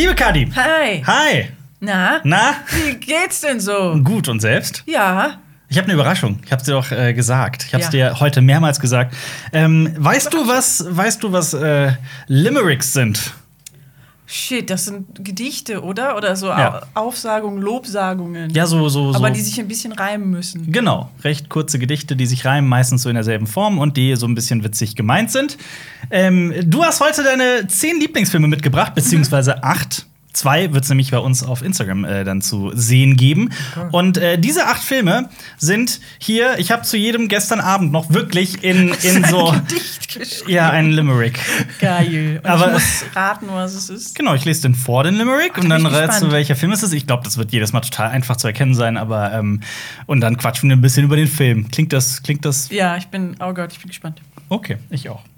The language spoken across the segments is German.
Liebe Kadi. Hi. Hi. Na? Na? Wie geht's denn so? Gut und selbst? Ja. Ich habe eine Überraschung. Ich habe dir doch äh, gesagt. Ich habe es Ja. dir heute mehrmals gesagt. Ähm, weißt du was? Weißt du was äh, Limericks sind? Shit, das sind Gedichte, oder? Oder so Ja. Au Aufsagungen, Lobsagungen. Ja, so so so. Aber die sich ein bisschen reimen müssen. Genau, recht kurze Gedichte, die sich reimen, meistens so in derselben Form und die so ein bisschen witzig gemeint sind. Ähm, du hast heute deine zehn Lieblingsfilme mitgebracht, beziehungsweise acht. Zwei wird es nämlich bei uns auf Instagram äh, dann zu sehen geben. Und äh, diese acht Filme sind hier, ich habe zu jedem gestern Abend noch wirklich in, in so. Ein Gedicht geschrieben. Ja, ein Limerick. Geil. Und Aber- ich muss raten, was es ist. Genau, ich lese den vor, den Limerick, und bin dann rätst du, welcher Film es ist. Ich glaube, das wird jedes Mal total einfach zu erkennen sein, aber ähm, und dann quatschen wir ein bisschen über den Film. Klingt das, klingt das Ja, ich bin, oh Gott, ich bin gespannt. Okay, ich auch.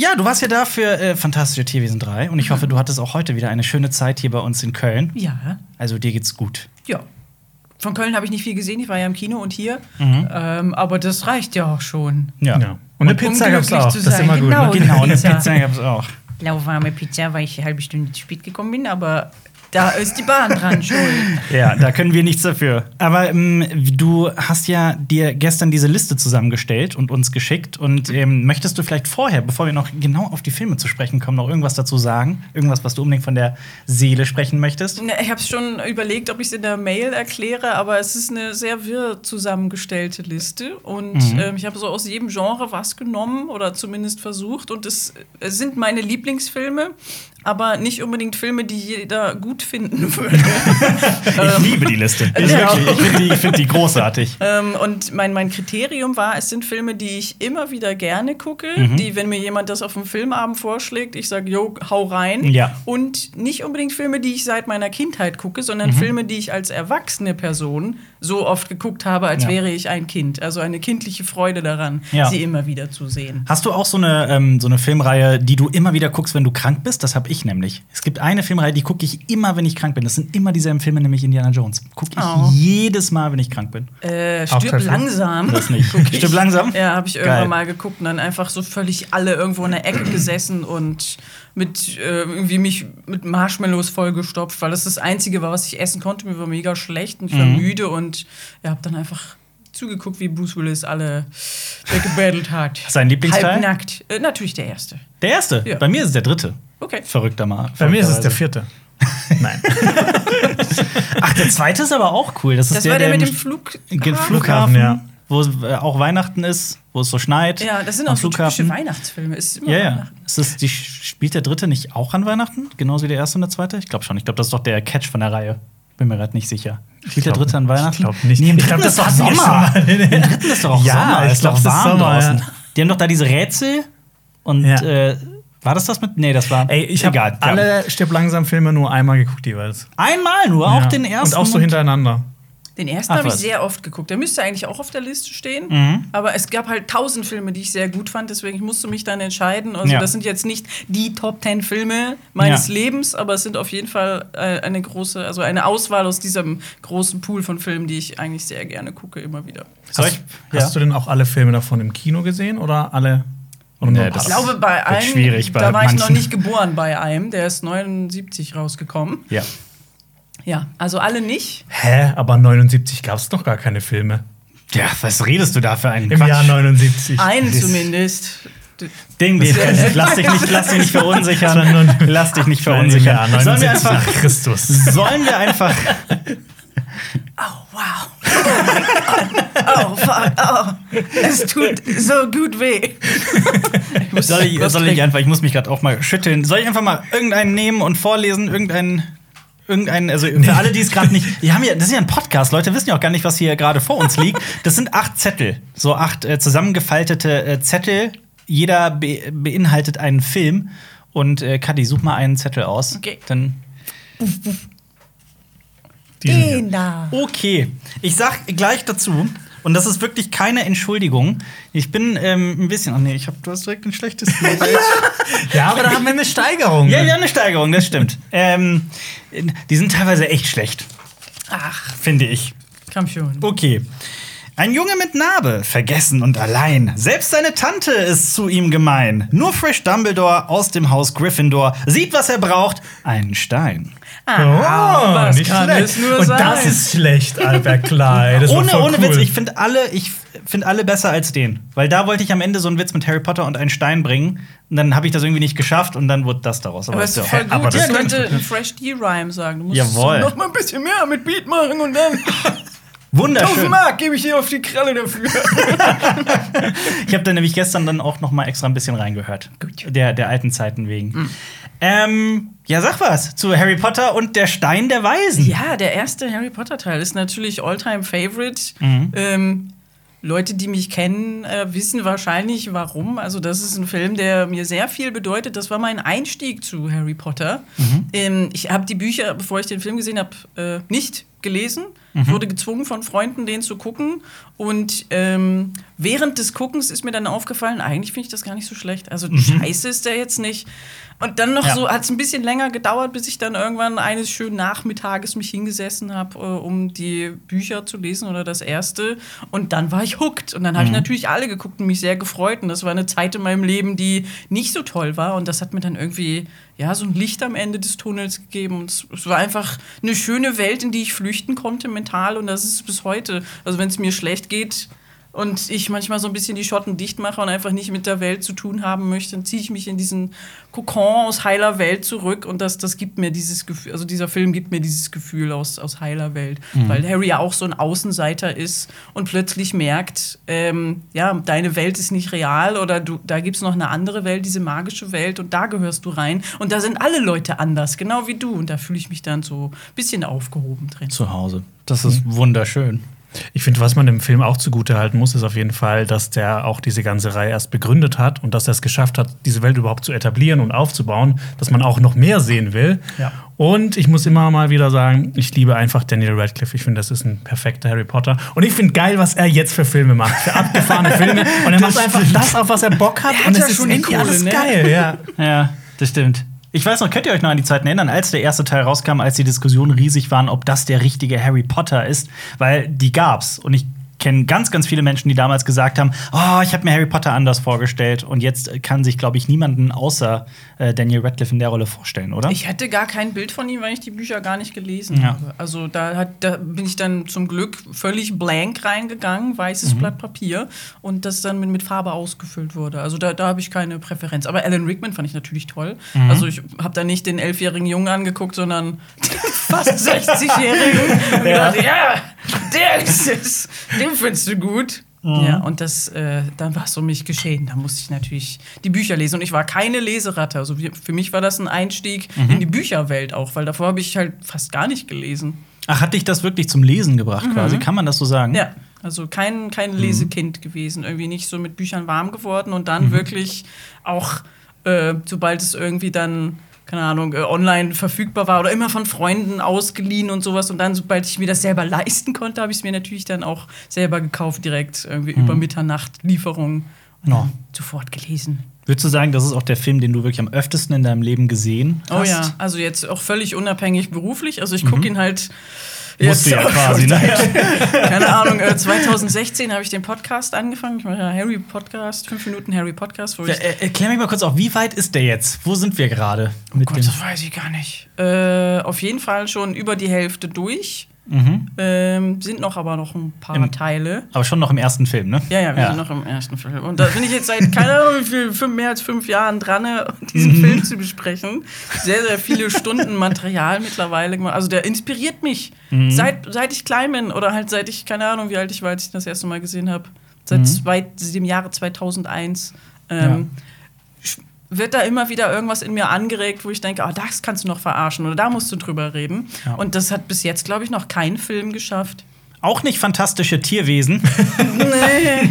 Ja, du warst ja da für äh, Fantastische Tierwesen 3 und ich hoffe, du hattest auch heute wieder eine schöne Zeit hier bei uns in Köln. Ja. Also dir geht's gut. Ja. Von Köln habe ich nicht viel gesehen, ich war ja im Kino und hier. Mhm. Ähm, aber das reicht ja auch schon. Ja. Ja. Und eine Pizza um gab's glücklich auch. zu Das ist immer gut. Genau. Ne? Genau, eine Pizza. Pizza gab's auch. Lauwarme Pizza, weil ich eine halbe Stunde zu spät gekommen bin, aber da ist die Bahn dran schuld. Ja, da können wir nichts dafür. Aber ähm, du hast ja dir gestern diese Liste zusammengestellt und uns geschickt. Und ähm, möchtest du vielleicht vorher, bevor wir noch genau auf die Filme zu sprechen kommen, noch irgendwas dazu sagen? Irgendwas, was du unbedingt von der Seele sprechen möchtest? Ne, Ich habe schon überlegt, ob ich es in der Mail erkläre, aber es ist eine sehr wirr zusammengestellte Liste. Und Mhm. ähm, ich habe so aus jedem Genre was genommen oder zumindest versucht. Und es, es sind meine Lieblingsfilme, aber nicht unbedingt Filme, die jeder gut finden würde. Ich liebe die Liste. Ich, Ja. wirklich, ich finde die, find die großartig. ähm, und mein, mein Kriterium war, es sind Filme, die ich immer wieder gerne gucke, Mhm. die, wenn mir jemand das auf dem Filmabend vorschlägt, ich sage, jo, hau rein. Ja. Und nicht unbedingt Filme, die ich seit meiner Kindheit gucke, Mhm. sondern Filme, die ich als erwachsene Person so oft geguckt habe, als Ja. wäre ich ein Kind. Also eine kindliche Freude daran, sie immer wieder zu sehen. Hast du auch so eine, ähm, so eine Filmreihe, die du immer wieder guckst, wenn du krank bist? Das habe ich nämlich. Es gibt eine Filmreihe, die gucke ich immer, wenn ich krank bin. Das sind immer dieselben Filme, nämlich Indiana Jones. Gucke ich Oh. jedes Mal, wenn ich krank bin. Äh, stirb langsam. Das nicht. Stirb langsam? Ja, habe ich Geil. irgendwann mal geguckt und dann einfach so völlig alle irgendwo in der Ecke gesessen und mit äh, irgendwie mich mit Marshmallows vollgestopft, weil das das Einzige war, was ich essen konnte. Mir war mega schlecht und ich war Mhm. müde und ja, habe dann einfach zugeguckt, wie Bruce Willis alle weggebettelt hat. Sein Lieblingsteil? Halbnackt. Äh, natürlich der erste. Der erste. Ja. Bei mir ist es der dritte. Okay. Verrückter Mal. Bei mir ist es der vierte. Nein. Ach, der zweite ist aber auch cool. Das, ist Das der, war der mit im dem Flughafen, Flughafen, ja. wo es äh, auch Weihnachten ist, wo es so schneit. Ja, das sind auch so typische Flughafen. Weihnachtsfilme. Ist immer Ja, ja. Weihnachten. Ist das, die, spielt der dritte nicht auch an Weihnachten? Genauso wie der erste und der zweite? Ich glaube schon. Ich glaube, das ist doch der Catch von der Reihe. Bin mir gerade nicht sicher. Spielt der dritte an Weihnachten? ich glaub nicht. Nee, im Ich dritten ist doch Sommer. Im dritten ist doch auch Ja, Sommer. ich ist glaub, doch das ist warm Sommer, draußen. ja. Die haben doch da diese Rätsel. Und Ja. äh, war das das mit? Nee, das war. Ey, ich habe alle Stirb langsam Filme nur einmal geguckt jeweils. Einmal nur, auch Ja. den ersten. Und auch so hintereinander. Den ersten habe ich sehr oft geguckt. Der müsste eigentlich auch auf der Liste stehen. Mhm. Aber es gab halt tausend Filme, die ich sehr gut fand. Deswegen ich musste mich dann entscheiden. Also Ja. das sind jetzt nicht die Top Ten Filme meines Ja. Lebens, aber es sind auf jeden Fall äh, eine große, also eine Auswahl aus diesem großen Pool von Filmen, die ich eigentlich sehr gerne gucke, immer wieder. Hast, ich- ja. hast du denn auch alle Filme davon im Kino gesehen oder alle? Oder Nee? Ich glaube, bei einem, schwierig bei da war ich noch nicht geboren bei einem. Der ist 79 rausgekommen. Ja. Ja, also alle nicht. Hä? Aber 79 gab es noch gar keine Filme. Ja, was redest du da für einen Im Quatsch? Jahr 79. Einen Das- zumindest. Ding, Ding. Lass dich nicht, lass dich nicht verunsichern. Lass dich nicht verunsichern. Sollen wir 79 einfach, nach Christus. sollen wir einfach, Oh, wow. Oh, fuck. Oh, es tut so gut weh. Ich soll ich, soll ich einfach, ich muss mich gerade auch mal schütteln. Soll ich einfach mal irgendeinen nehmen und vorlesen? Irgendeinen, irgendeinen, also für alle, die es gerade nicht, die haben ja, das ist ja ein Podcast, Leute wissen ja auch gar nicht, was hier gerade vor uns liegt. Das sind acht Zettel, so acht äh, zusammengefaltete äh, Zettel. Jeder be beinhaltet einen Film. Und äh, Kadi, such mal einen Zettel aus. Okay. Dann Diesen. Den da. Okay, ich sag gleich dazu, und das ist wirklich keine Entschuldigung. Ich bin ähm, ein bisschen. Oh nee, ich hab, du hast direkt ein schlechtes Bild. Ja, aber da haben wir eine Steigerung. ja, ja, eine Steigerung, das stimmt. ähm, die sind teilweise echt schlecht, Ach, finde ich. komm schon. Okay. Ein Junge mit Narbe, vergessen und allein. Selbst seine Tante ist zu ihm gemein. Nur Fresh Dumbledore aus dem Haus Gryffindor sieht, was er braucht: einen Stein. Oh, was nicht kann schlecht. es nur Und sein? das ist schlecht, Albert Klein. Ohne ohne cool. Witz, ich finde alle, ich finde alle besser als den. Weil da wollte ich am Ende so einen Witz mit Harry Potter und einen Stein bringen. Und dann habe ich das irgendwie nicht geschafft und dann wurde das daraus. Aber ist ja ist auch- voll gut. aber das ich könnte einen Fresh D-Rhyme sagen. Du musst Jawohl. Noch mal ein bisschen mehr mit Beat machen und dann 1000 Wunderschön. Mark gebe ich dir auf die Kralle dafür. Ich habe da nämlich gestern dann auch noch mal extra ein bisschen reingehört. Der, der alten Zeiten wegen. Ähm, ja, sag was zu Harry Potter und der Stein der Weisen. Ja, der erste Harry Potter Teil ist natürlich Alltime Favorite. Mhm. Ähm, Leute, die mich kennen, äh, wissen wahrscheinlich warum. Also, das ist ein Film, der mir sehr viel bedeutet. Das war mein Einstieg zu Harry Potter. Mhm. Ähm, ich habe die Bücher, bevor ich den Film gesehen habe, äh, nicht gelesen. Mhm. Ich wurde gezwungen von Freunden, den zu gucken. Und ähm, während des Guckens ist mir dann aufgefallen, eigentlich finde ich das gar nicht so schlecht. Also, scheiße ist der jetzt nicht. Und dann noch Mhm. Ja. so hat es ein bisschen länger gedauert, bis ich dann irgendwann eines schönen Nachmittages mich hingesessen habe, äh, um die Bücher zu lesen oder das erste. Und dann war ich hooked. Und dann Mhm. habe ich natürlich alle geguckt und mich sehr gefreut. Und das war eine Zeit in meinem Leben, die nicht so toll war. Und das hat mir dann irgendwie ja so ein Licht am Ende des Tunnels gegeben. Und es, es war einfach eine schöne Welt, in die ich flüchten konnte mental. Und das ist bis heute. Also wenn es mir schlecht geht, und ich manchmal so ein bisschen die Schotten dicht mache und einfach nicht mit der Welt zu tun haben möchte, dann ziehe ich mich in diesen Kokon aus heiler Welt zurück und das, das gibt mir dieses Gefühl, also dieser Film gibt mir dieses Gefühl aus, aus heiler Welt, weil Harry ja auch so ein Außenseiter ist und plötzlich merkt, ähm, ja, deine Welt ist nicht real oder du, da gibt es noch eine andere Welt, diese magische Welt und da gehörst du rein und da sind alle Leute anders, genau wie du und da fühle ich mich dann so ein bisschen aufgehoben drin. Zu Hause. Das ist wunderschön. Ich finde, was man dem Film auch zugute halten muss, ist auf jeden Fall, dass der auch diese ganze Reihe erst begründet hat und dass er es geschafft hat, diese Welt überhaupt zu etablieren und aufzubauen, dass man auch noch mehr sehen will. Ja. Und ich muss immer mal wieder sagen, ich liebe einfach Daniel Radcliffe. Ich finde, das ist ein perfekter Harry Potter. Und ich finde geil, was er jetzt für Filme macht, für abgefahrene Filme. Und er macht einfach das, auf was er Bock hat. Er und ja es ist schon Kohle, alles ne? geil, ja. Ja, das stimmt. Ich weiß noch, könnt ihr euch noch an die Zeiten erinnern, als der erste Teil rauskam, als die Diskussionen riesig waren, ob das der richtige Harry Potter ist? Weil die gab's. Und ich kenne ganz, ganz viele Menschen, die damals gesagt haben: Oh, ich habe mir Harry Potter anders vorgestellt. Und jetzt kann sich, glaube ich, niemanden außer äh, Daniel Radcliffe in der Rolle vorstellen, oder? Ich hatte gar kein Bild von ihm, weil ich die Bücher gar nicht gelesen Ja. habe. Also da, hat, da bin ich dann zum Glück völlig blank reingegangen, weißes Blatt Papier und das dann mit, mit Farbe ausgefüllt wurde. Also da, da habe ich keine Präferenz. Aber Alan Rickman fand ich natürlich toll. Also ich habe da nicht den elfjährigen Jungen angeguckt, sondern fast 60-jährigen. Und Ja. ja, der ist es. Den findest du gut. Ja, und das, äh, dann war es um mich geschehen. Da musste ich natürlich die Bücher lesen. Und ich war keine Leseratte. Also für mich war das ein Einstieg in die Bücherwelt auch, weil davor habe ich halt fast gar nicht gelesen. Ach, hat dich das wirklich zum Lesen gebracht, quasi? Kann man das so sagen? Ja, also kein, kein Lesekind gewesen. Irgendwie nicht so mit Büchern warm geworden und dann wirklich auch, äh, sobald es irgendwie dann keine Ahnung, äh, online verfügbar war oder immer von Freunden ausgeliehen und sowas. Und dann, sobald ich mir das selber leisten konnte, habe ich es mir natürlich dann auch selber gekauft, direkt irgendwie über Mitternacht Lieferung und dann sofort gelesen. Würdest du sagen, das ist auch der Film, den du wirklich am öftesten in deinem Leben gesehen hast? Oh ja, also jetzt auch völlig unabhängig beruflich. Also ich gucke ihn halt. Musst du ja auch quasi, schon ne? Keine Ahnung, äh, 2016 habe ich den Podcast angefangen. Ich mache ja Harry Podcast, fünf Minuten Harry Podcast, wo Ja, ich. äh, erklär mich mal kurz auf, wie weit ist der jetzt? Wo sind wir gerade? Oh Gott, das weiß ich gar nicht. Äh, auf jeden Fall schon über die Hälfte durch. Ähm, sind noch aber noch ein paar Mhm. Im- Teile. Aber schon noch im ersten Film, ne? Ja, ja, wir sind noch im ersten Film. Und da bin ich jetzt seit, keine Ahnung, wie viel, mehr als fünf Jahren dran, äh, diesen Mhm. Film zu besprechen. Sehr, sehr viele Stunden Material mittlerweile gemacht. Also der inspiriert mich. Mhm. Seit, seit ich klein bin oder halt seit ich, keine Ahnung, wie alt ich war, als ich das erste Mal gesehen habe. Seit Mhm. zwei, dem Jahre 2001. Ähm, sch- wird da immer wieder irgendwas in mir angeregt, wo ich denke, oh, das kannst du noch verarschen oder da musst du drüber reden. Ja. Und das hat bis jetzt, glaube ich, noch kein Film geschafft. Auch nicht fantastische Tierwesen. Nee,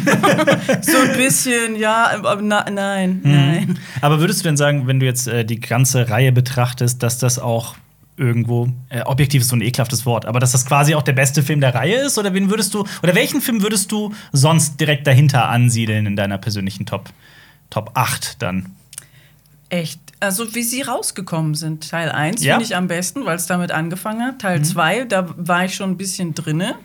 so ein bisschen, ja, aber na, nein, nein. Aber würdest du denn sagen, wenn du jetzt äh, die ganze Reihe betrachtest, dass das auch irgendwo. Äh, objektiv ist so ein ekelhaftes Wort, aber dass das quasi auch der beste Film der Reihe ist? Oder wen würdest du, oder welchen Film würdest du sonst direkt dahinter ansiedeln in deiner persönlichen Top, Top 8 dann? Echt. Also, wie sie rausgekommen sind. Teil 1 Ja. finde ich am besten, weil es damit angefangen hat. Mhm. Teil 2, da war ich schon ein bisschen drinne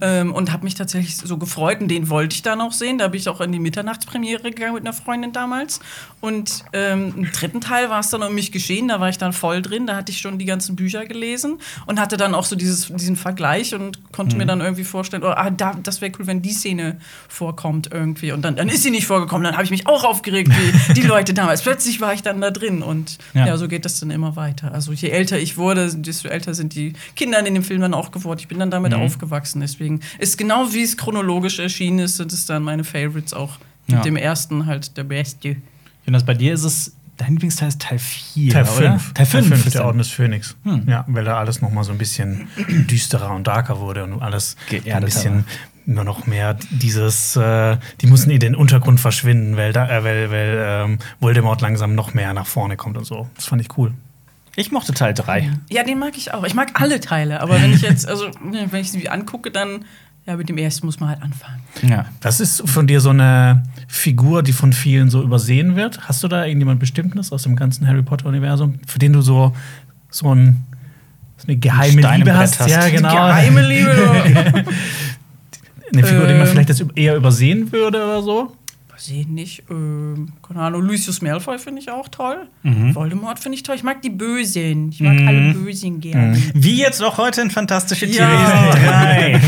ähm, und habe mich tatsächlich so gefreut. Und den wollte ich dann auch sehen. Da bin ich auch in die Mitternachtspremiere gegangen mit einer Freundin damals. Und ähm, im dritten Teil war es dann um mich geschehen. Da war ich dann voll drin. Da hatte ich schon die ganzen Bücher gelesen und hatte dann auch so dieses, diesen Vergleich und konnte Mhm. mir dann irgendwie vorstellen, oh, ah, da, das wäre cool, wenn die Szene vorkommt irgendwie. Und dann, dann ist sie nicht vorgekommen. Dann habe ich mich auch aufgeregt, wie die Leute damals. Plötzlich war ich dann da drin. Und Ja. ja. so geht das dann immer weiter. Also je älter ich wurde, desto älter sind die Kinder in dem Film dann auch geworden. Ich bin dann damit Mhm. aufgewachsen. Deswegen ist genau wie es chronologisch erschienen ist, sind es dann meine Favorites auch. Mit Ja. dem ersten halt der beste. Jonas, bei dir ist es, dein Lieblingsteil ist Teil 4, Teil oder? 5. Teil 5 der Orden des Phönix. Hm. Ja, weil da alles noch mal so ein bisschen düsterer und darker wurde und alles ein Geerdeter bisschen nur noch mehr dieses, äh, die mussten in den Untergrund verschwinden, weil, da, äh, weil, weil ähm, Voldemort langsam noch mehr nach vorne kommt und so. Das fand ich cool. Ich mochte Teil 3. Ja, den mag ich auch. Ich mag alle Teile. Aber wenn ich jetzt, also ne, wenn ich sie angucke, dann, ja, mit dem ersten muss man halt anfangen. Ja. Das ist von dir so eine Figur, die von vielen so übersehen wird. Hast du da irgendjemand Bestimmtes aus dem ganzen Harry Potter-Universum, für den du so, so, ein, so eine geheime Steinbrett Liebe hast? hast. Ja, genau. Geheime Liebe. Eine Figur, die man Ähm. vielleicht jetzt eher übersehen würde oder so? Weiß ich nicht. Ähm, keine Ahnung. Lucius Malfoy finde ich auch toll. Mhm. Voldemort finde ich toll. Ich mag die Bösen. Ich mag alle Bösen gerne. Wie jetzt auch heute in Fantastische Ja. Tierwesen 3.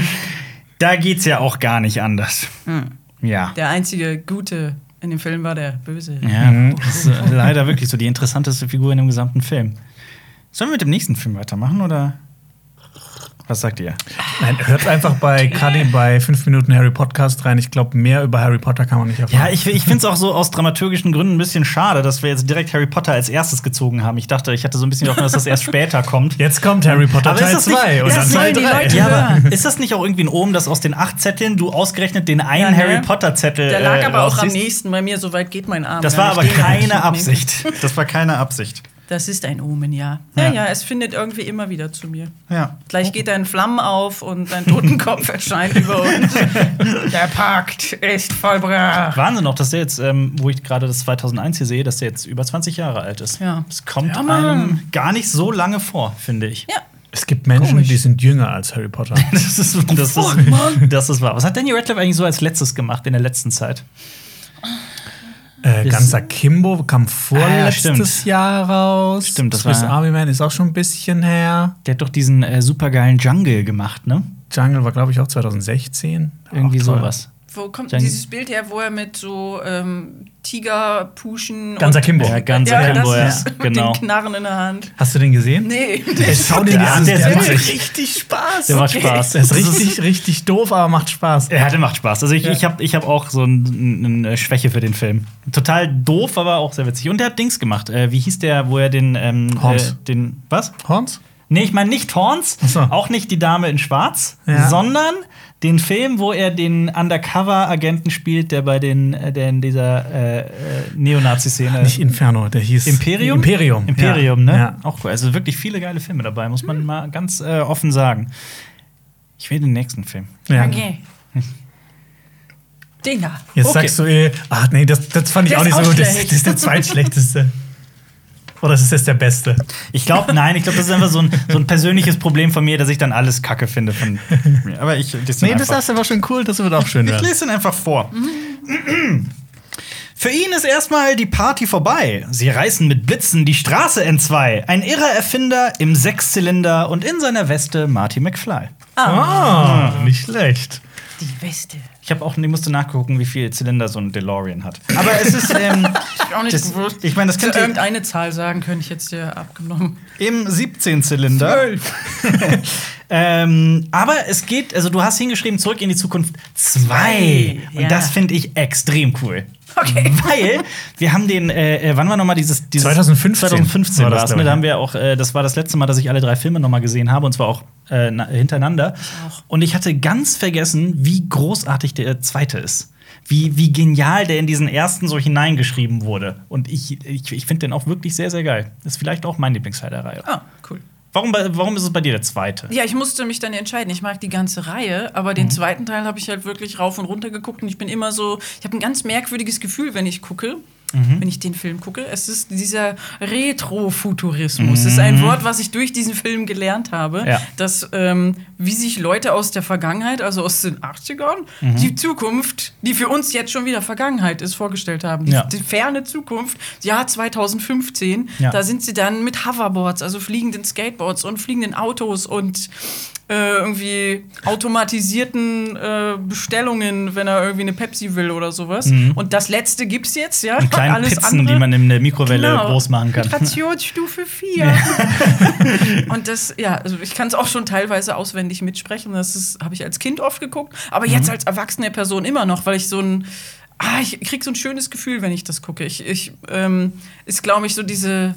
da geht's ja auch gar nicht anders. Hm. Ja. Der einzige Gute in dem Film war der Böse. Ja, das ist äh, leider wirklich so die interessanteste Figur in dem gesamten Film. Sollen wir mit dem nächsten Film weitermachen oder was sagt ihr? Nein, hört einfach bei Cuddy bei 5 Minuten Harry Podcast rein. Ich glaube, mehr über Harry Potter kann man nicht erfahren. Ja, ich, ich finde es auch so aus dramaturgischen Gründen ein bisschen schade, dass wir jetzt direkt Harry Potter als erstes gezogen haben. Ich dachte, ich hatte so ein bisschen Hoffnung, dass das erst später kommt. Jetzt kommt Harry Potter Aber Teil das nicht- 2 und dann Teil sollen die 3. Leute Ja, aber ist das nicht auch irgendwie ein Omen, dass aus den acht Zetteln du ausgerechnet den einen Ja, ne? Harry Potter Zettel Der lag äh, aber auch am nächsten bei mir. So weit geht mein Arm. Das war aber keine. Absicht. Das war keine Absicht. Das ist ein Omen, ja. Ja, Ja. ja, es findet irgendwie immer wieder zu mir. Ja. Gleich geht ein Flammen auf und ein Totenkopf erscheint über uns. Der Pakt ist vollbracht. Wahnsinn auch, dass der jetzt, ähm, wo ich gerade das 2001 hier sehe, dass der jetzt über 20 Jahre alt ist. Ja. Das kommt Ja, einem gar nicht so lange vor, finde ich. Ja. Es gibt Menschen, Komisch. die sind jünger als Harry Potter. Das ist, das, ist, Mann. das ist wahr. Was hat Danny Radcliffe eigentlich so als letztes gemacht in der letzten Zeit? Äh, Ganzer Kimbo kam vorletztes Ah, stimmt. Jahr raus. Stimmt, das Swiss war- Army Man ist auch schon ein bisschen her. Der hat doch diesen äh, supergeilen Jungle gemacht, ne? Jungle war, glaube ich, auch 2016. Irgendwie Auch sowas. Wo kommt Dann- dieses Bild her, wo er mit so ähm, Tigerpuschen Ganzer und- Kimbo. Ja, Ganzer ja, Kimbo, ja, ist genau. Mit den Knarren in der Hand. Hast du den gesehen? Nee. Ey, schau den dir Ja, an. der Der, ist macht richtig Spaß. Der macht Spaß. Der ist richtig, richtig doof, aber macht Spaß. Er hatte macht Spaß. Also ich, Ja. ich habe ich hab auch so ein- eine Schwäche für den Film. Total doof, aber auch sehr witzig. Und der hat Dings gemacht. Äh, wie hieß der, wo er den ähm, Horns. Äh, den was? Horns? Nee, ich meine nicht Horns, so. auch nicht die Dame in Schwarz, Ja. sondern den Film, wo er den Undercover-Agenten spielt, der bei den, äh, der in dieser äh, äh, Neonazi-Szene. Nicht Inferno, der hieß Imperium? Imperium. Imperium, ja. ne? Ja. Auch cool. Also wirklich viele geile Filme dabei, muss man mal ganz äh, offen sagen. Ich will den nächsten Film. Ja. Okay. Den da. Jetzt Okay. sagst du, eh, ach nee, das, das fand ich Der auch nicht so gut. Das, das ist der zweitschlechteste. Oder ist das der beste? Ich glaube, nein, ich glaube, das ist einfach so ein, so ein persönliches Problem von mir, dass ich dann alles Kacke finde von mir. Aber ich lese Nee, das ist aber schon cool, das wird auch schön Ich lese ihn einfach vor. Für ihn ist erstmal die Party vorbei. Sie reißen mit Blitzen die Straße entzwei. Ein irrer Erfinder im Sechszylinder und in seiner Weste Marty McFly. Ah, nicht schlecht. Die Weste. Ich habe auch, ich musste nachgucken, wie viel Zylinder so ein DeLorean hat. Aber es ist, ähm, Ich auch nicht das, gewusst. ich meine, das könnte irgendeine Zahl sagen, könnte ich jetzt dir abgenommen. im 17-Zylinder. ähm, aber es geht, also du hast hingeschrieben, zurück in die Zukunft 2. Und Ja. das finde ich extrem cool. Okay. Weil wir haben den, äh, äh, wann war noch mal dieses, dieses 2015 2015 war das, ne? ich, Da haben wir auch, äh, das war das letzte Mal, dass ich alle drei Filme noch mal gesehen habe und zwar auch äh, na, hintereinander. auch. Und ich hatte ganz vergessen, wie großartig der zweite ist. wie, wie genial der in diesen ersten so hineingeschrieben wurde. Und ich, ich, ich finde den auch wirklich sehr, sehr geil. Das ist vielleicht auch mein Lieblingsteil der Reihe. Ah, cool. Warum, warum ist es bei dir der zweite? Ja, ich musste mich dann entscheiden. Ich mag die ganze Reihe, aber Mhm. den zweiten Teil habe ich halt wirklich rauf und runter geguckt und ich bin immer so, ich habe ein ganz merkwürdiges Gefühl, wenn ich gucke. Mhm. Wenn ich den Film gucke, es ist dieser Retrofuturismus. Das ist ein Wort, was ich durch diesen Film gelernt habe, Mhm. Ja. dass ähm, wie sich Leute aus der Vergangenheit, also aus den 80ern, Mhm. die Zukunft, die für uns jetzt schon wieder Vergangenheit ist, vorgestellt haben. Die, Ja. die ferne Zukunft, Jahr 2015, Ja. da sind sie dann mit Hoverboards, also fliegenden Skateboards und fliegenden Autos und äh, irgendwie automatisierten äh, Bestellungen, wenn er irgendwie eine Pepsi will oder sowas. Und das letzte gibt's jetzt, ja. Mhm. Und kleinen Alles Pizzen, andere- die man in der Mikrowelle Genau. groß machen kann. Migrationsstufe 4. und das, ja, also ich kann es auch schon teilweise auswendig mitsprechen. Das habe ich als Kind oft geguckt, aber jetzt Mhm. als erwachsene Person immer noch, weil ich so ein. Ah, ich krieg so ein schönes Gefühl, wenn ich das gucke. Ich, ich ähm, ist, glaube ich, so diese.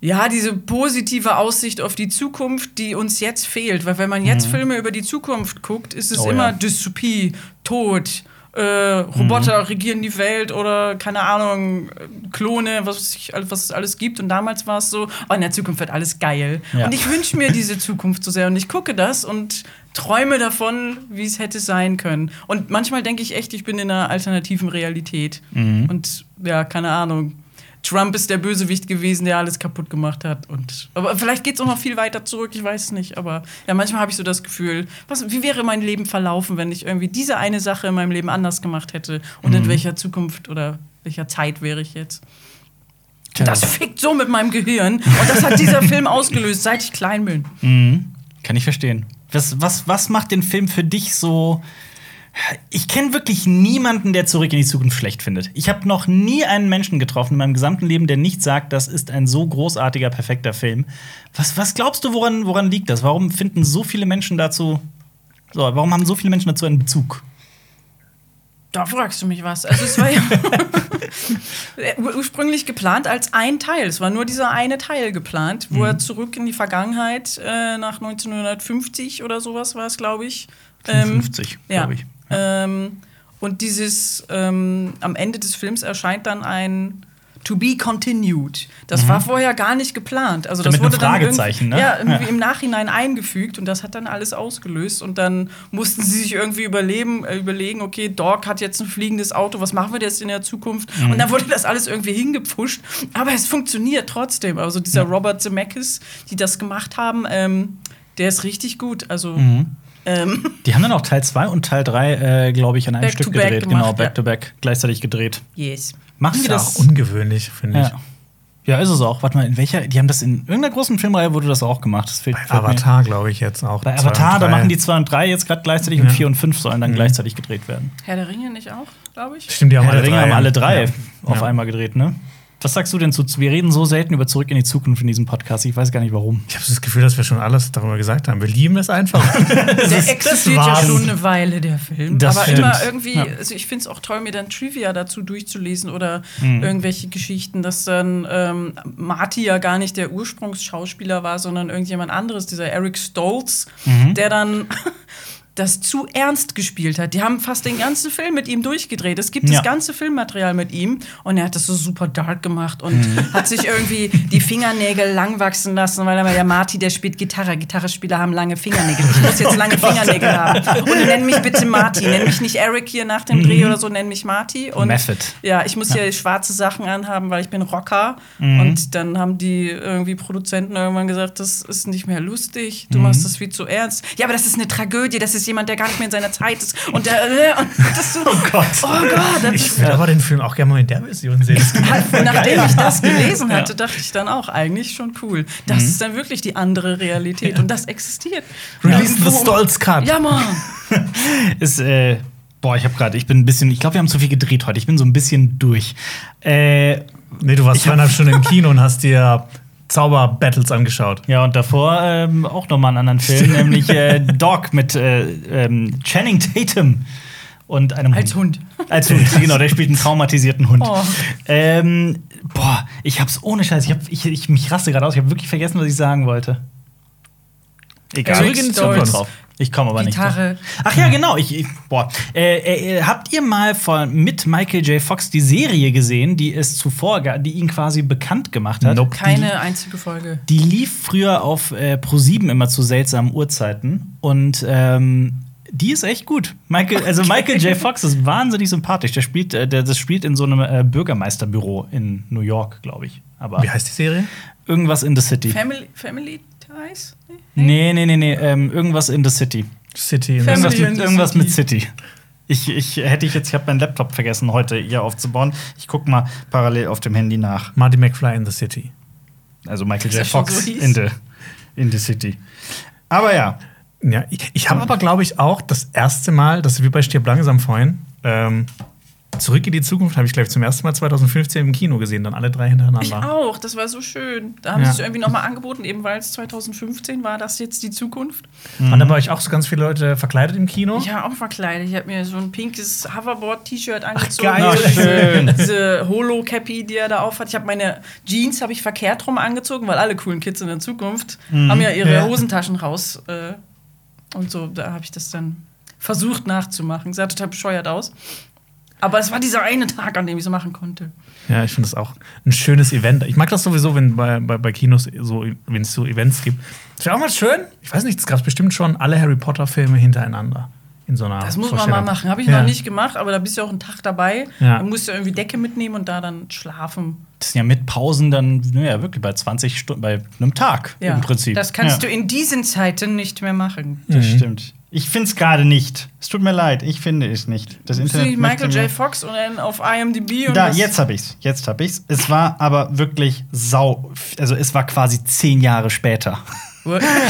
Ja, diese positive Aussicht auf die Zukunft, die uns jetzt fehlt. Weil wenn man jetzt Filme über die Zukunft guckt, ist es Mhm. Oh, immer ja. Dystopie, Tod, äh, Roboter regieren die Welt oder keine Ahnung, Klone, was, es sich- was es alles gibt. Und damals war es so, oh, in der Zukunft wird alles geil. Ja. Und ich wünsche mir diese Zukunft so sehr. Und ich gucke das und träume davon, wie es hätte sein können. Und manchmal denke ich echt, ich bin in einer alternativen Realität. Mhm. Und ja, keine Ahnung. Trump ist der Bösewicht gewesen, der alles kaputt gemacht hat. Und, aber vielleicht geht es auch noch viel weiter zurück, ich weiß nicht. Aber ja, manchmal habe ich so das Gefühl, was, wie wäre mein Leben verlaufen, wenn ich irgendwie diese eine Sache in meinem Leben anders gemacht hätte? Und Mhm. in welcher Zukunft oder welcher Zeit wäre ich jetzt? Tja. Das fickt so mit meinem Gehirn. Und das hat dieser Film ausgelöst, seit ich klein bin. Mhm. Kann ich verstehen. Was, was, was macht den Film für dich so. Ich kenne wirklich niemanden, der zurück in die Zukunft schlecht findet. Ich habe noch nie einen Menschen getroffen in meinem gesamten Leben, der nicht sagt, das ist ein so großartiger, perfekter Film. Was, was glaubst du, woran, woran liegt das? Warum finden so viele Menschen dazu. So, warum haben so viele Menschen dazu einen Bezug? Da fragst du mich was. Also es war ja ur- ursprünglich geplant als ein Teil. Es war nur dieser eine Teil geplant, wo er zurück in die Vergangenheit äh, nach 1950 oder sowas war es, glaube ich. Ähm, 50, ja. glaube ich. Ähm, und dieses ähm, am Ende des Films erscheint dann ein To be continued. Das war vorher gar nicht geplant. Also So das mit einem wurde dann irgendwie, ne? ja, irgendwie Ja. im Nachhinein eingefügt und das hat dann alles ausgelöst und dann mussten sie sich irgendwie überleben, äh, überlegen, okay, Doc hat jetzt ein fliegendes Auto, was machen wir jetzt in der Zukunft? Mhm. Und dann wurde das alles irgendwie hingepfuscht, aber es funktioniert trotzdem. Also dieser Robert Zemeckis, die das gemacht haben, ähm, der ist richtig gut. Also Mhm. Ähm, Die haben dann auch Teil 2 und Teil 3, äh, glaube ich, an einem Back Stück to back gedreht. gemacht, genau, ja. back to back, gleichzeitig gedreht. yes. Machen die Das das? ist auch ungewöhnlich, finde ich. Ja. ja, ist es auch. Warte mal, in welcher? Die haben das in irgendeiner großen Filmreihe wurde das auch gemacht. Das fehlt, Bei Avatar, glaube ich, jetzt auch. Bei Avatar, und da machen die 2 und 3 jetzt gerade gleichzeitig und Ja. 4 und 5 sollen dann gleichzeitig gedreht werden. Herr der Ringe nicht auch, glaube ich. Stimmt, die haben Herr der alle Ringe drei. haben alle drei Ja. auf Ja. einmal gedreht, ne? Was sagst du denn zu? Wir reden so selten über Zurück in die Zukunft in diesem Podcast. Ich weiß gar nicht warum. Ich habe das Gefühl, dass wir schon alles darüber gesagt haben. Wir lieben es einfach. Der existiert ja schon eine Weile, der Film. Das Aber stimmt. immer irgendwie, Ja. also ich finde es auch toll, mir dann Trivia dazu durchzulesen oder Mhm. irgendwelche Geschichten, dass dann ähm, Marty ja gar nicht der Ursprungsschauspieler war, sondern irgendjemand anderes, dieser Eric Stoltz, Mhm. der dann das zu ernst gespielt hat. Die haben fast den ganzen Film mit ihm durchgedreht. Es gibt Ja. das ganze Filmmaterial mit ihm und er hat das so super dark gemacht und Mhm. hat sich irgendwie die Fingernägel lang wachsen lassen, weil er der Marty, der spielt Gitarre. Gitarrespieler haben lange Fingernägel. Ich muss jetzt lange Fingernägel haben. Und nenn mich bitte Marty. Nenn mich nicht Eric hier nach dem Dreh oder so, nenn mich Marty. Und Method. ja, ich muss ja schwarze Sachen anhaben, weil ich bin Rocker. Und dann haben die irgendwie Produzenten irgendwann gesagt, das ist nicht mehr lustig, du machst das viel zu ernst. Ja, aber das ist eine Tragödie, das ist jemand, der gar nicht mehr in seiner Zeit ist. Und der, äh, und das so, oh Gott. Oh Gott, Ich würde aber den Film auch gerne mal in der Version sehen. Nachdem ich das gelesen Ja. hatte, dachte ich dann auch, eigentlich schon cool. Das ist dann wirklich die andere Realität und das existiert. Release the Stolz Cut. Ja, Mann. Ist, äh, boah, ich habe gerade, ich bin ein bisschen, ich glaube, wir haben zu viel gedreht heute. Ich bin so ein bisschen durch. Äh, Nee, du warst zweieinhalb Stunden im Kino und hast dir Zauber-Battles angeschaut. ja, und davor ähm, auch noch mal einen anderen Film, nämlich äh, Dog mit äh, ähm, Channing Tatum und einem Als Hund. Als Hund, genau, der spielt einen traumatisierten Hund. Oh. Ähm, boah, ich hab's ohne Scheiß, ich, hab, ich, ich mich raste gerade aus, ich habe wirklich vergessen, was ich sagen wollte. Egal. Zurück in die. Zukunft drauf. Ich komme aber Gitarre. nicht. drauf. Ach ja, genau. Ich, ich, boah. Äh, äh, habt ihr mal von, mit Michael J. Fox die Serie gesehen, die es zuvor, die ihn quasi bekannt gemacht hat? Nope. Keine einzige Folge. Die lief früher auf äh, Pro7 immer zu seltsamen Uhrzeiten und ähm, die ist echt gut. Michael, also Michael J. Fox ist wahnsinnig sympathisch. Der spielt, äh, der, das spielt in so einem äh, Bürgermeisterbüro in New York, glaube ich. Aber Wie heißt die Serie? irgendwas in the City. Family, Family Ties? Nee, nee, nee, nee. Ähm, irgendwas in the City. City. Family Irgendwas, in mit, the irgendwas City. mit City. Ich, ich hätte ich jetzt, ich habe meinen Laptop vergessen, heute hier aufzubauen. Ich gucke mal parallel auf dem Handy nach. Marty McFly in the City. Also Michael Dass J. Fox so in, the, in the City. Aber ja, Ja, ich, ich habe aber, glaube ich, auch das erste Mal, das ist wie bei Stirb langsam vorhin, ähm, Zurück in die Zukunft habe ich, glaube ich, zum ersten Mal 2015 im Kino gesehen, dann alle drei Ich hintereinander. auch, das war so schön. Da haben Ja. sie es irgendwie nochmal angeboten, eben weil es 2015 war, das jetzt die Zukunft. Und da war ich auch so ganz viele Leute verkleidet im Kino. Ich war auch verkleidet. Ich habe mir so ein pinkes Hoverboard-T-Shirt angezogen. geil. Ach, schön. Diese Holo-Cappy, die er da aufhat. Ich habe meine Jeans habe ich verkehrt rum angezogen, weil alle coolen Kids in der Zukunft haben ja ihre Ja. Hosentaschen raus. Äh, und so, da habe ich das dann versucht nachzumachen. Sah total bescheuert aus. Aber es war dieser eine Tag, an dem ich so machen konnte. Ja, ich finde das auch ein schönes Event. Ich mag das sowieso, wenn bei, bei, bei Kinos so, wenn es so Events gibt. Das wäre auch mal schön. Ich weiß nicht, es gab bestimmt schon alle Harry Potter-Filme hintereinander. In so einer Das muss man mal machen. Habe ich Ja. noch nicht gemacht, aber da bist du auch einen Tag dabei. Ja. Dann musst du irgendwie Decke mitnehmen und da dann schlafen. das sind ja mit Pausen dann ja, wirklich bei 20 Stunden, bei einem Tag Ja. im Prinzip. Das kannst ja. du in diesen Zeiten nicht mehr machen. Das stimmt. Ich finde es gerade nicht. Es tut mir leid, ich finde es nicht. Das Du Internet nicht Michael J. Fox und dann auf IMDb und Da, jetzt habe ich's. Jetzt habe ich's. Es war aber wirklich sau. Also es war quasi zehn Jahre später.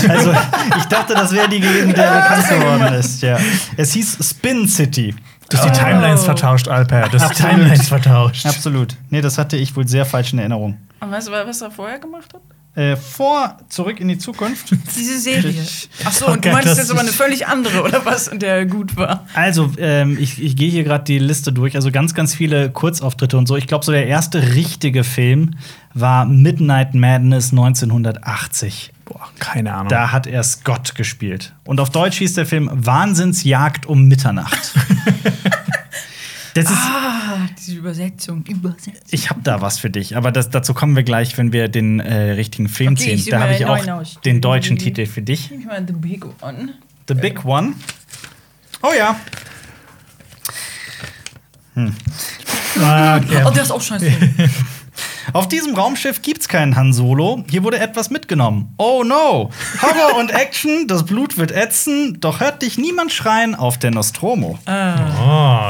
Also ich dachte, das wäre die gewesen, der bekannt geworden ist. Ja. Es hieß Spin City. Du hast die Oh. Timelines vertauscht, Alper. Du hast die. Timelines vertauscht. Absolut. Nee, das hatte ich wohl sehr falsch in Erinnerung. Und weißt du, was er vorher gemacht hat? Äh, vor Zurück in die Zukunft. Diese Serie. Achso, Oh und du meinst jetzt aber eine völlig andere, oder was? In der gut war. Also, ähm, ich, ich gehe hier gerade die Liste durch. Also ganz, ganz viele Kurzauftritte und so. Ich glaube, so der erste richtige Film war Midnight Madness 1980. Boah, keine Ahnung. Da hat er Scott gespielt. Und auf Deutsch hieß der Film Wahnsinnsjagd um Mitternacht. das ist, Ah, diese Übersetzung. Übersetzung. ich habe da was für dich, aber das, dazu kommen wir gleich, wenn wir den äh, richtigen Film Okay, ich sehen. Da habe ich auch aus. den deutschen Titel für dich. Ich mal The Big One. The Big One. Oh ja. Ah, okay. Oh, der ist auch scheiße. Auf diesem Raumschiff gibt's keinen Han Solo. Hier wurde etwas mitgenommen. Oh no! Horror und Action, das Blut wird ätzen, doch hört dich niemand schreien auf der Nostromo. Oh,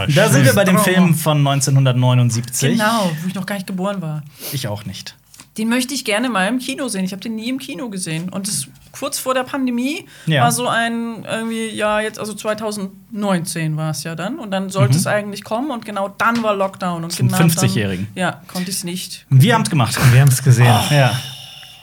Da sind wir bei dem. Film von 1979. genau, wo ich noch gar nicht geboren war. Ich auch nicht. Den möchte ich gerne mal im Kino sehen. Ich habe den nie im Kino gesehen. Und das kurz vor der Pandemie Ja. war so ein irgendwie, ja, jetzt, also 2019 war es ja dann. Und dann sollte es eigentlich kommen und genau dann war Lockdown. Und genau 50-Jährigen. dann- Ja, konnte ich es nicht. Wir haben's gemacht. Wir haben es gesehen. Ja.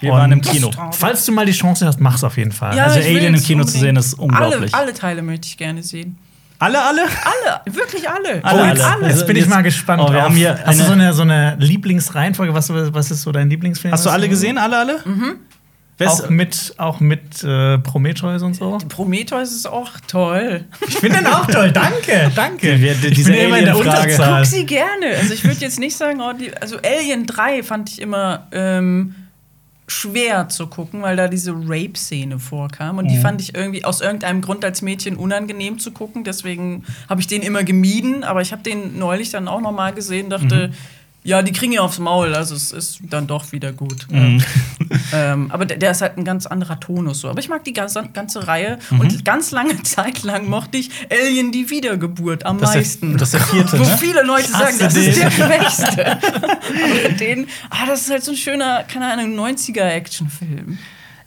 Wir Und- waren im Kino. Falls du mal die Chance hast, mach's auf jeden Fall. also ich will Alien im Kino zu sehen, unbedingt. ist unglaublich. Alle, alle Teile möchte ich gerne sehen. Alle, alle? Alle, wirklich alle. Alle, Oh, jetzt, alle. jetzt bin ich mal gespannt. Oh, wir drauf. haben hier Hast du so eine, so eine Lieblingsreihenfolge? Was, was ist so dein Lieblingsfilm? Hast du alle gesehen? Alle, alle? Mhm. Auch mit, auch mit äh, Prometheus und so? Prometheus ist auch toll. Ich finde den auch toll. Danke, danke. Die- die- ich bin immer in der Alien-Frage. Unterzahl. Guck sie gerne. Also ich würde jetzt nicht sagen, oh, die, also Alien 3 fand ich immer ähm, schwer zu gucken, weil da diese Rape-Szene vorkam. Und die fand ich irgendwie aus irgendeinem Grund als Mädchen unangenehm zu gucken. Deswegen habe ich den immer gemieden. Aber ich habe den neulich dann auch noch mal gesehen, dachte, ja, die kriegen ja aufs Maul. Also es ist dann doch wieder gut. ähm, aber der, der ist halt ein ganz anderer Tonus so. Aber ich mag die ganze, ganze Reihe. Und ganz lange Zeit lang mochte ich Alien die Wiedergeburt am Das ist meisten. der, das ist der vierte, Wo ne? viele Leute sagen, das ist den. der Schwächste. Aber den, ah, das ist halt so ein schöner, keine Ahnung, 90er-Actionfilm.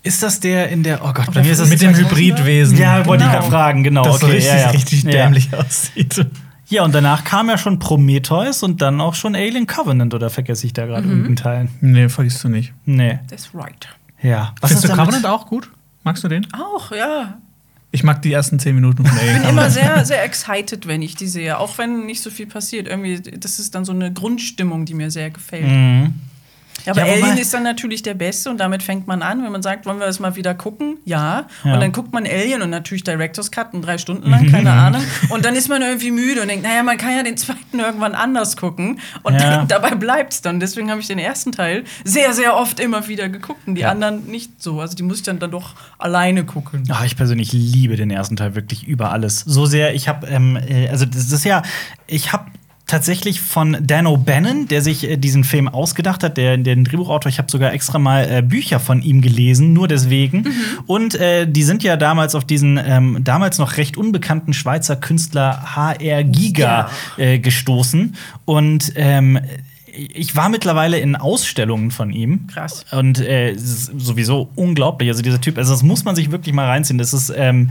Ist das der in der. Oh Gott, bei mir ist das Mit dem 2000er? Hybridwesen. Ja, wollte ich Genau. gerade fragen, genau. Das so okay, richtig, ja, ja. richtig ja. dämlich aussieht. Ja, und danach kam ja schon Prometheus und dann auch schon Alien Covenant, oder vergesse ich da gerade Mhm. irgendeinen Teil? Nee, vergisst du nicht. Nee. That's right. Ja. Findest du damit- Covenant auch gut? Magst du den? Auch, ja. Ich mag die ersten zehn Minuten von Alien Ich bin immer sehr, sehr excited, wenn ich die sehe. Auch wenn nicht so viel passiert. Irgendwie, das ist dann so eine Grundstimmung, die mir sehr gefällt. Mhm. Ja, aber Ja, Alien ist dann natürlich der Beste und damit fängt man an, wenn man sagt, wollen wir das mal wieder gucken? Ja. Ja. Und dann guckt man Alien und natürlich Director's Cut und drei Stunden lang, keine Ahnung. Und dann ist man irgendwie müde und denkt, naja, man kann ja den zweiten irgendwann anders gucken. Und Ja. dann, dabei bleibt's dann. Deswegen habe ich den ersten Teil sehr, sehr oft immer wieder geguckt und die anderen nicht so. Also die muss ich dann, dann doch alleine gucken. Ah, ich persönlich liebe den ersten Teil wirklich über alles. So sehr, ich habe, ähm, äh, also das ist ja, ich habe tatsächlich von Dan O'Bannon, der sich äh, diesen Film ausgedacht hat, der, der Drehbuchautor, ich habe sogar extra mal äh, Bücher von ihm gelesen, nur deswegen. Und äh, die sind ja damals auf diesen ähm, damals noch recht unbekannten Schweizer Künstler HR Giga äh, gestoßen. Und ähm, ich war mittlerweile in Ausstellungen von ihm. Krass. Und äh, es ist sowieso unglaublich. Also dieser Typ, also das muss man sich wirklich mal reinziehen. Das ist, ähm,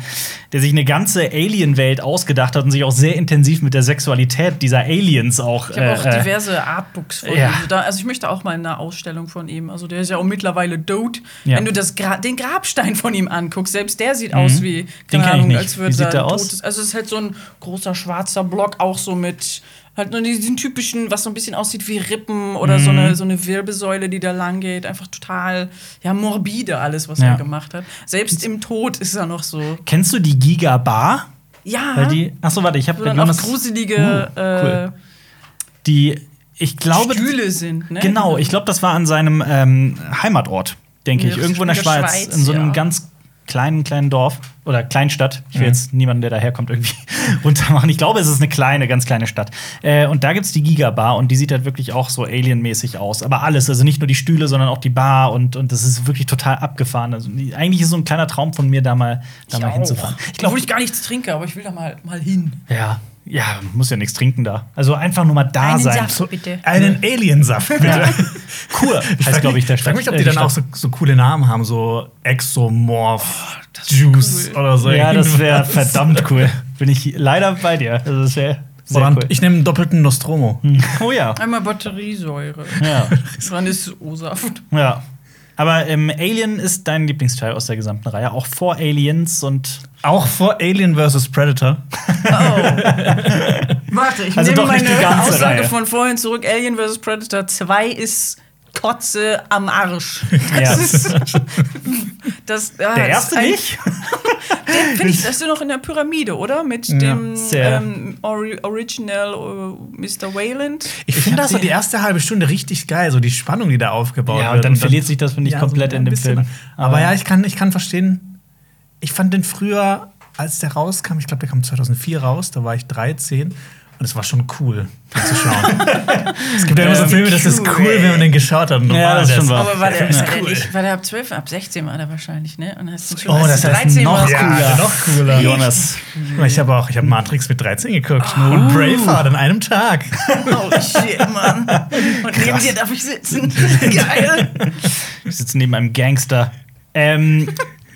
der sich eine ganze Alien-Welt ausgedacht hat und sich auch sehr intensiv mit der Sexualität dieser Aliens auch. Ich habe auch äh, diverse Artbooks von ja. ihm. Also ich möchte auch mal in einer Ausstellung von ihm. Also der ist ja auch mittlerweile tot. Ja. Wenn du das Gra den Grabstein von ihm anguckst, selbst der sieht aus wie, Mhm. Den keine Ahnung, nicht. als würde Wie sieht da der ein aus? totes- Also es ist halt so ein großer schwarzer Block, auch so mit halt nur diesen typischen, was so ein bisschen aussieht wie Rippen oder Mhm. so, eine, so eine Wirbelsäule, die da lang geht. Einfach total ja, morbide alles, was Ja. er gemacht hat. Selbst im Tod ist er noch so. Kennst du die Giga Bar? Ja, Weil die, achso, warte, ich habe dann auch gruselige Uh, cool. äh, Die, ich glaube. Stühle sind. Ne? Genau, ich glaube, das war an seinem ähm, Heimatort, denke ich. Irgendwo in der in der Schweiz, Schweiz, in so einem ja. ganz kleinen, kleinen Dorf oder Kleinstadt. Ich will Mhm. jetzt niemanden, der daherkommt, irgendwie runtermachen. Ich glaube, es ist eine kleine, ganz kleine Stadt. Äh, und da gibt's die Giga-Bar und die sieht halt wirklich auch so alienmäßig aus. Aber alles, also nicht nur die Stühle, sondern auch die Bar und, und das ist wirklich total abgefahren. Also, eigentlich ist so ein kleiner Traum von mir, da mal, da mal auch. hinzufahren. Ich glaube, ich gar nichts trinke, aber ich will da mal, mal hin. ja, ja, muss ja nichts trinken da. Also einfach nur mal da Einen sein. Saft, bitte. Einen Aliensaft, bitte. Kur heißt, glaube ich, der Ich frage mich, ob äh, die dann Stadt. auch so, so coole Namen haben, so Exomorph, Juice cool. oder so. Ja, das wäre verdammt cool. Bin ich leider bei dir. Also das wäre sehr cool. ich nehme einen doppelten Nostromo. Oh ja. Einmal Batteriesäure. Ja. Dann ist O-Saft. ja. Aber ähm, Alien ist dein Lieblingsteil aus der gesamten Reihe, auch vor Aliens und Auch vor Alien vs. Predator. Warte, ich Also nehme meine Aussage Reihe. von vorhin zurück. Alien vs. Predator 2 ist Kotze am Arsch. Ja. Das ist. Das, ja, der das erste ist ein- nicht. Den finde ich, das ist ja noch in der Pyramide, oder? Mit dem sehr. ähm, Ori Original äh, Mr. Wayland. Ich finde das so die- erste halbe Stunde richtig geil, so die Spannung, die da aufgebaut Ja, wird. und dann verliert sich das, finde ich, Ja, komplett so in dem bisschen. Film. Aber ja, ich kann, ich kann verstehen, ich fand den früher, als der rauskam, ich glaube, der kam 2004 raus, da war ich 13. Und es war schon cool, den zu schauen. es gibt ja immer so Filme, das ist cool, wenn man den geschaut hat. Und Ja, normal, das schon ist- wahr. Aber war der, war der Cool. nicht, war der ab 12, ab 16 war der wahrscheinlich, ne? Und hast du schon Oh, das heißt 13 noch cooler. Ja, noch cooler. Jonas. Ich habe auch, ich habe Matrix mit 13 geguckt. Und Braveheart an einem Tag. Oh shit, Mann. Und neben dir darf ich sitzen. Geil. Ich sitze neben einem Gangster. Ähm,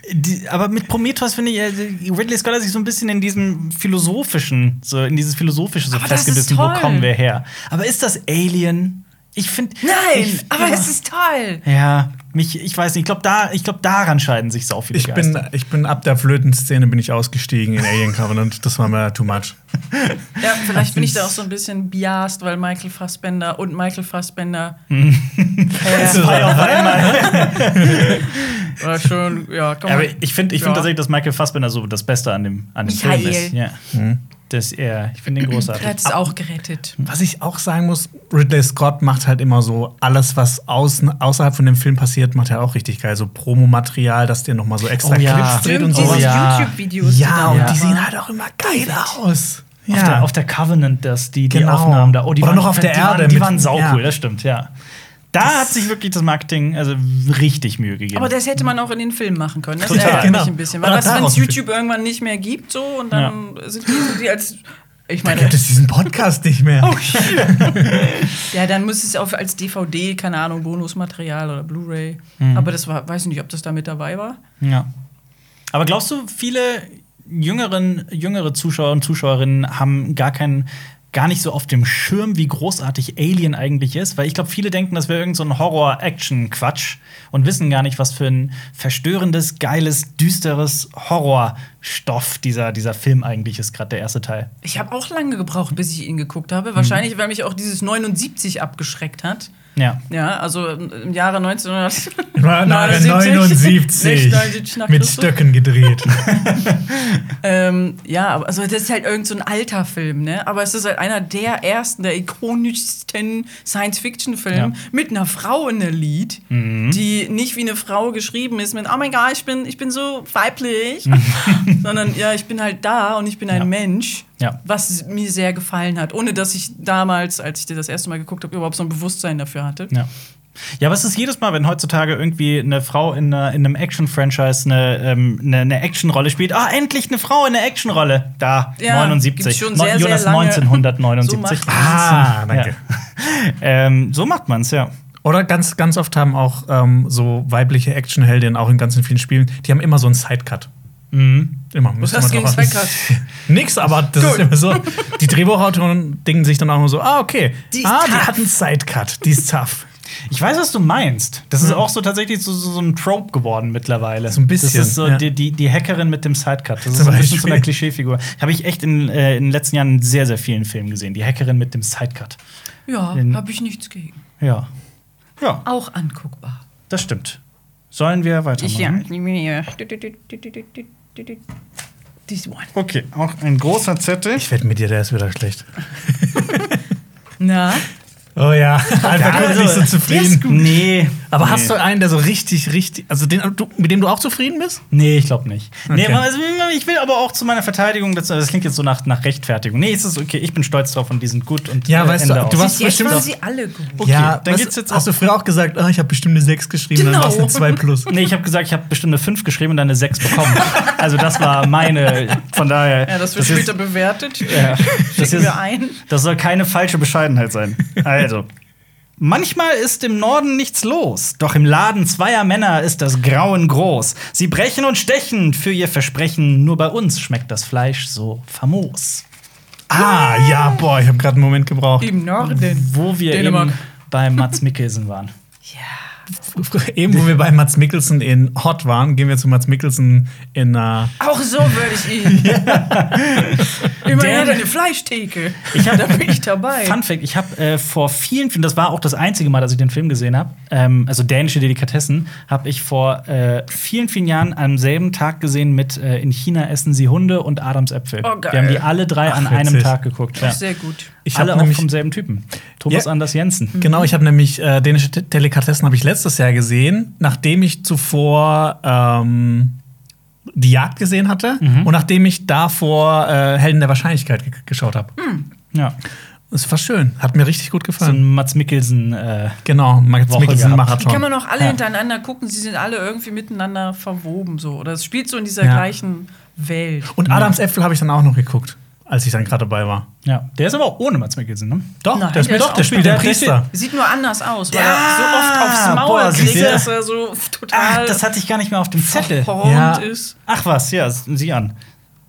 die, aber mit Prometheus finde ich, äh, Ridley Scott hat sich so ein bisschen in diesem philosophischen, so in dieses philosophische so festgebissen, wo kommen wir her? Aber ist das Alien? Ich finde. Nein, ich, aber ja, es ist toll. Ja, mich, ich weiß nicht, ich glaube, da, ich glaub, daran scheiden sich sau viele Ich bin, ich bin ab der Flötenszene bin ich ausgestiegen in Alien Covenant. Das war mir too much. Ja, vielleicht bin ich da auch so ein bisschen biased, weil Michael Fassbender und Michael Fassbender Zwei auf einmal. war schon, ja, komm Aber ich finde ich Ja. find tatsächlich, dass Michael Fassbender so das Beste an dem, an dem Film ist. Ja. Das, er, ich finde ihn großartig. Er hat es auch gerettet. Was ich auch sagen muss, Ridley Scott macht halt immer so alles, was außen, außerhalb von dem Film passiert, macht er auch richtig geil. So Promomaterial, dass der noch mal so extra Oh ja. Clips dreht und so. diese ja. YouTube-Videos. Ja, und die sehen halt auch immer geil aus. Ja. Auf, der, auf der Covenant, das, die, die Genau. Aufnahmen da. Oh, die Oder waren, noch auf der die Erde Waren, die mit- waren saucool, ja. das stimmt, ja. Da hat sich wirklich das Marketing also richtig Mühe gegeben. Aber das hätte man auch in den Film machen können. Das Total. ärgert Genau. mich ein bisschen. Weil was, wenn es YouTube irgendwann nicht mehr gibt, so und dann sind die, die als. Ich Dann meine, gibt es diesen Podcast nicht mehr. Oh, ja, dann muss es auch als DVD, keine Ahnung, Bonusmaterial oder Blu-ray. Mhm. Aber das war, weiß ich nicht, ob das da mit dabei war. Ja. Aber glaubst du, viele jüngeren, jüngere Zuschauer und Zuschauerinnen haben gar keinen gar nicht so auf dem Schirm, wie großartig Alien eigentlich ist, weil ich glaube, viele denken, das wäre irgend so Horror-Action-Quatsch und wissen gar nicht, was für ein verstörendes, geiles, düsteres Horrorstoff dieser, dieser Film eigentlich ist, gerade der erste Teil. Ich habe auch lange gebraucht, bis ich ihn geguckt habe. Wahrscheinlich, weil mich auch dieses 79 abgeschreckt hat. Ja. Ja, also im Jahre 1900. 79 79 nach mit Christus. Stöcken gedreht. Ähm, ja, also das ist halt irgend so ein alter Film, ne? Aber es ist halt einer der ersten, der ikonischsten Science-Fiction-Filme Ja. mit einer Frau in der Lead, Mhm. die nicht wie eine Frau geschrieben ist mit Oh mein Gott, ich bin, ich bin so weiblich, sondern ja, ich bin halt da und ich bin ein Ja. Mensch. Ja. Was mir sehr gefallen hat, ohne dass ich damals, als ich dir das erste Mal geguckt habe, überhaupt so ein Bewusstsein dafür hatte. Ja. Ja, aber es ist jedes Mal, wenn heutzutage irgendwie eine Frau in, einer, in einem Action-Franchise eine, ähm, eine, eine Action-Rolle spielt. Ah, endlich eine Frau in einer Action-Rolle. Da, Ja, 79. gibt's schon No- sehr, sehr Jonas lange. 1979. So macht man's. Ah, danke. Ja. ähm, so macht man's, ja. Oder ganz, ganz oft haben auch ähm, so weibliche Actionheldinnen auch in ganzen vielen Spielen, die haben immer so einen Sidecut. Mhm. Immer. Was hast gegen achten. Nix, aber das ist Gut. immer so. Die Drehbuchautoren dingen sich dann auch nur so, ah, okay. Die ist ah, die hat einen Sidecut, die ist tough. Ich weiß, was du meinst. Das ist auch so tatsächlich so, so, so ein Trope geworden mittlerweile. So ein bisschen, Das ist so ja. die, die, die Hackerin mit dem Sidecut. Das ist Zum so ein bisschen so Beispiel. eine Klischeefigur. Habe ich echt in, äh, in den letzten Jahren in sehr, sehr vielen Filmen gesehen. Die Hackerin mit dem Sidecut. Ja, habe ich nichts gegen. Ja. Ja, Auch anguckbar. das stimmt. Sollen wir weitermachen? This one. Okay, auch ein großer Zettel. Ich wette mit dir, der ist wieder schlecht. Na? Oh ja, Alter, guck nicht so zufrieden. Nee. Aber nee. hast du einen, der so richtig, richtig, also den, du, mit dem du auch zufrieden bist? Nee, ich glaube nicht. Nee, Okay. aber also, ich will aber auch zu meiner Verteidigung, das, das klingt jetzt so nach, nach Rechtfertigung. Nee, es ist okay, ich bin stolz drauf und die sind gut und Ja, äh, weißt du, Ende du aus. warst- jetzt bestimmt waren auch- sie alle gut. Okay, dann weißt geht's du, jetzt Hast du früher auch gesagt, ah, ich habe bestimmt eine 6 geschrieben, dann Genau. war es eine 2 plus. Nee, ich habe gesagt, ich habe bestimmt eine 5 geschrieben und dann eine 6 bekommen. also das war meine, von daher. Ja, das wird ist- später bewertet. Ja, das, ist, ein. das soll keine falsche Bescheidenheit sein. Also. Manchmal ist im Norden nichts los, doch im Laden zweier Männer ist das Grauen groß. Sie brechen und stechen für ihr Versprechen, nur bei uns schmeckt das Fleisch so famos. Ah, ja, boah, ich habe gerade einen Moment gebraucht. Im Norden. Wo wir Dänemark. eben bei Mats Mikkelsen waren. Eben, wo wir bei Mats Mikkelsen in Hot waren, gehen wir zu Mats Mikkelsen in äh, Auch so würde ich ihn. Immerhin hat er eine Fleischtheke. Ich hab- da bin ich dabei. Fun Fact: Ich habe äh, vor vielen Filmen, das war auch das einzige Mal, dass ich den Film gesehen habe, ähm, also dänische Delikatessen, habe ich vor äh, vielen, vielen Jahren am selben Tag gesehen mit äh, In China essen sie Hunde und Adams Äpfel. Oh, geil. Wir haben die alle drei an Ach, einem witzig. Tag geguckt. Ja. Sehr gut. Ich alle auch vom selben Typen. Thomas Ja. Anders Jensen. Genau, ich habe nämlich äh, dänische De- Delikatessen habe ich letztes Jahr gesehen, nachdem ich zuvor ähm, die Jagd gesehen hatte Mhm. und nachdem ich davor äh, Helden der Wahrscheinlichkeit ge geschaut habe. Ja. Es war schön, hat mir richtig gut So gefallen. ein Mats Mikkelsen. Äh, genau, Mats Woche Mikkelsen gehabt. Die Marathon. kann man auch alle Ja. hintereinander gucken. Sie sind alle irgendwie miteinander verwoben. So. Oder es spielt so in dieser Ja. gleichen Welt. Und Adams Äpfel habe ich dann auch noch geguckt, als ich dann gerade dabei war. ja. Der ist aber auch ohne Mats Mikkelsen, ne? Doch, Nein, der, spielt, der doch, der spielt der- den der- Priester. Sieht nur anders aus, weil Ja, er so oft aufs Maul boah, kriegt, dass er so total Ach, das hatte ich gar nicht mehr auf dem Zettel. Ja. ist. Ach was, ja, sieh an.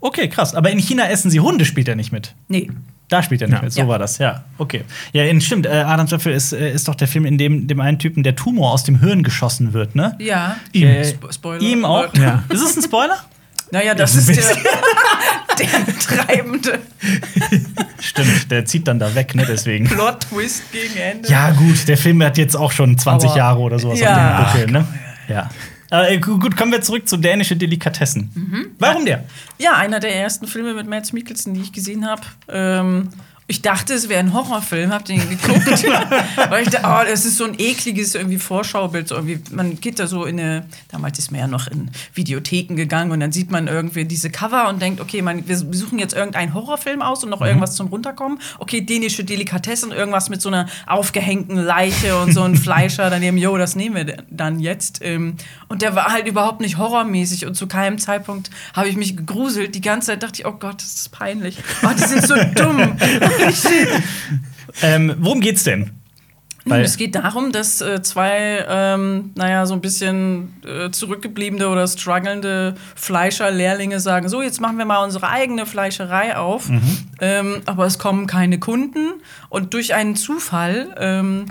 Okay, krass. Aber in China essen sie Hunde, spielt er nicht mit. Nee. Da spielt er nicht Ja. mit, so Ja. war das, ja. Okay. Ja, in, stimmt, äh, Adams Äpfel ist, äh, ist doch der Film, in dem dem einen Typen der Tumor aus dem Hirn geschossen wird, ne? Ja. Ihm. Spo- Spoiler. Ihm auch? Ja. Ist es ein Spoiler? Naja, das ist der, der treibende Stimmt, der zieht dann da weg, ne? Deswegen. Plot-Twist gegen Ende. Ja, gut, der Film hat jetzt auch schon 20 Aber- Jahre oder sowas Ja. auf dem Buckel, ne? Ja. Äh, gu- gut, kommen wir zurück zu dänische Delikatessen. Mhm. Warum der? Ja, einer der ersten Filme mit Mads Mikkelsen, die ich gesehen habe. Ähm, ich dachte, es wäre ein Horrorfilm, hab den geguckt. weil ich dachte, oh, das ist so ein ekliges irgendwie Vorschaubild. So irgendwie, man geht da so in eine, damals ist man ja noch in Videotheken gegangen und dann sieht man irgendwie diese Cover und denkt, okay, man, wir suchen jetzt irgendeinen Horrorfilm aus und noch irgendwas zum Runterkommen. Okay, dänische Delikatessen, irgendwas mit so einer aufgehängten Leiche und so ein Fleischer daneben, jo, das nehmen wir dann jetzt. Ähm, Und der war halt überhaupt nicht horrormäßig und zu keinem Zeitpunkt habe ich mich gegruselt. Die ganze Zeit dachte ich, oh Gott, das ist peinlich. Oh, die sind so dumm. Ähm, worum geht's denn? Weil- es geht darum, dass äh, zwei, ähm, naja, so ein bisschen äh, zurückgebliebene oder strugglende Fleischer-Lehrlinge sagen: So, jetzt machen wir mal unsere eigene Fleischerei auf. Ähm, aber es kommen keine Kunden. Und durch einen Zufall ähm,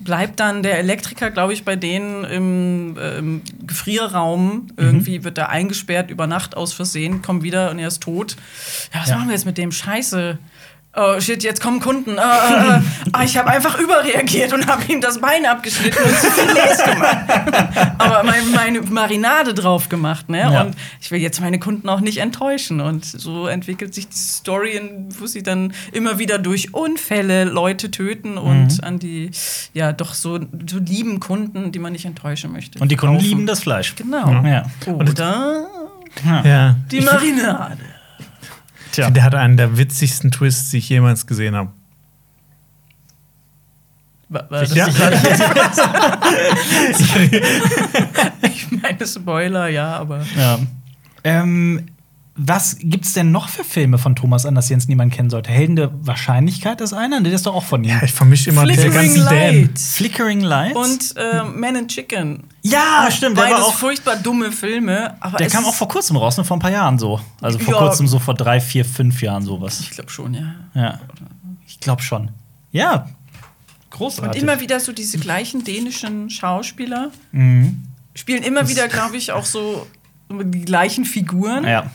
bleibt dann der Elektriker, glaube ich, bei denen im ähm, Gefrierraum. Irgendwie wird er eingesperrt über Nacht aus Versehen, kommt wieder und er ist tot. Ja, was Ja. machen wir jetzt mit dem Scheiße? Oh shit, jetzt kommen Kunden. Äh, äh, äh. Ah, ich habe einfach überreagiert und habe ihm das Bein abgeschnitten und zu viel Filets gemacht. Aber meine, meine Marinade drauf gemacht, ne? Ja. Und ich will jetzt meine Kunden auch nicht enttäuschen. Und so entwickelt sich die Story, wo sie dann immer wieder durch Unfälle Leute töten und an die, ja, doch so, so lieben Kunden, die man nicht enttäuschen möchte. Und die Kunden verkaufen. lieben das Fleisch. Genau. Ja. Oder Ja. die Marinade. Tja. Der hat einen der witzigsten Twists, die ich jemals gesehen habe. Das- Ja. Ich meine Spoiler, ja, aber. Ja. Ähm, was gibt's denn noch für Filme von Thomas Anders Jensen, die man kennen sollte? Helden der Wahrscheinlichkeit ist einer? Der ist doch auch von ihm. Ja, ich vermische immer Flickering ganzen Dan. Lights. Flickering Lights? Und äh, Man and Chicken. ja, stimmt. Der, Beides war auch, furchtbar dumme Filme. Aber der es kam auch vor kurzem raus, ne? vor ein paar Jahren so. Also vor Ja. kurzem, so vor drei, vier, fünf Jahren sowas. Ich glaube schon, ja. Ja. Ich glaube schon. Ja. Und Großartig. immer wieder so diese gleichen dänischen Schauspieler Mhm. spielen immer wieder, glaube ich, auch so die gleichen Figuren. Ja.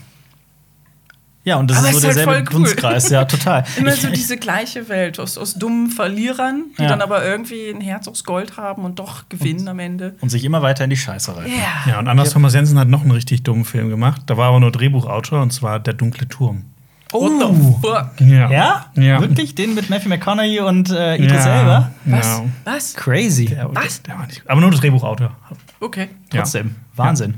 Ja, und das Aber ist so ist halt derselbe voll cool. Dunstkreis, ja, total. Immer Ich- so diese gleiche Welt aus, aus dummen Verlierern, die Ja. dann aber irgendwie ein Herz aus Gold haben und doch gewinnen am Ende. und sich immer weiter in die Scheiße reiten. Ja. Ja, und Anders Thomas Jensen hat noch einen richtig dummen Film gemacht. Da war aber nur Drehbuchautor und zwar Der dunkle Turm. What Oh. the fuck? Ja? Ja? Ja. Wirklich? Den mit Matthew McConaughey und äh, Idris ja. Elba? Was? Ja. Was? Crazy. Der, Was? Der war nicht, aber nur Drehbuchautor. Okay. Ja. Trotzdem. Wahnsinn.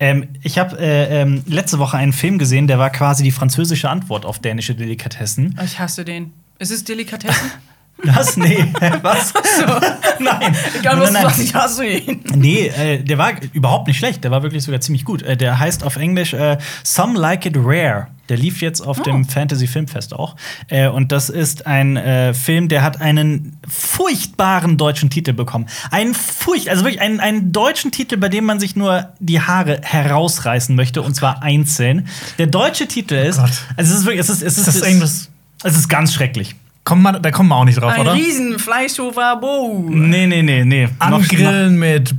Ähm, ich habe äh, ähm, letzte Woche einen Film gesehen, der war quasi die französische Antwort auf dänische Delikatessen. Ich hasse den. Es ist Delikatessen. Was? Nee. Was? Nein. Egal, nein, was du nein. sagst, ich hasse ihn. Nee, äh, der war überhaupt nicht schlecht. Der war wirklich sogar ziemlich gut. Äh, der heißt auf Englisch äh, Some Like It Rare. Der lief jetzt auf dem Fantasy Filmfest auch. Äh, und das ist ein äh, Film, der hat einen furchtbaren deutschen Titel bekommen. Einen furcht, also wirklich einen, einen deutschen Titel, bei dem man sich nur die Haare herausreißen möchte, und zwar einzeln. Der deutsche Titel ist, Gott. also es ist wirklich, es ist, es ist, Ist das irgendwas- es ist ganz schrecklich. Kommt man, da kommen wir auch nicht drauf, Ein oder? riesen Fleischhofer Bo. Nee, nee, nee, nee. Angrillen mit.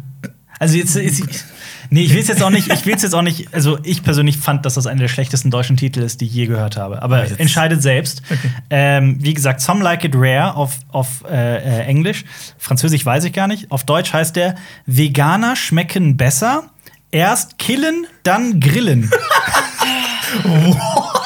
Also jetzt, jetzt nee, ich will es jetzt auch nicht, ich will es jetzt auch nicht, also ich persönlich fand, dass das einer der schlechtesten deutschen Titel ist, die ich je gehört habe. Aber Jetzt- entscheidet selbst. Ähm, wie gesagt, Some Like It Rare auf, auf äh, äh, Englisch. Französisch weiß ich gar nicht. Auf Deutsch heißt der Veganer schmecken besser. Erst killen, dann grillen.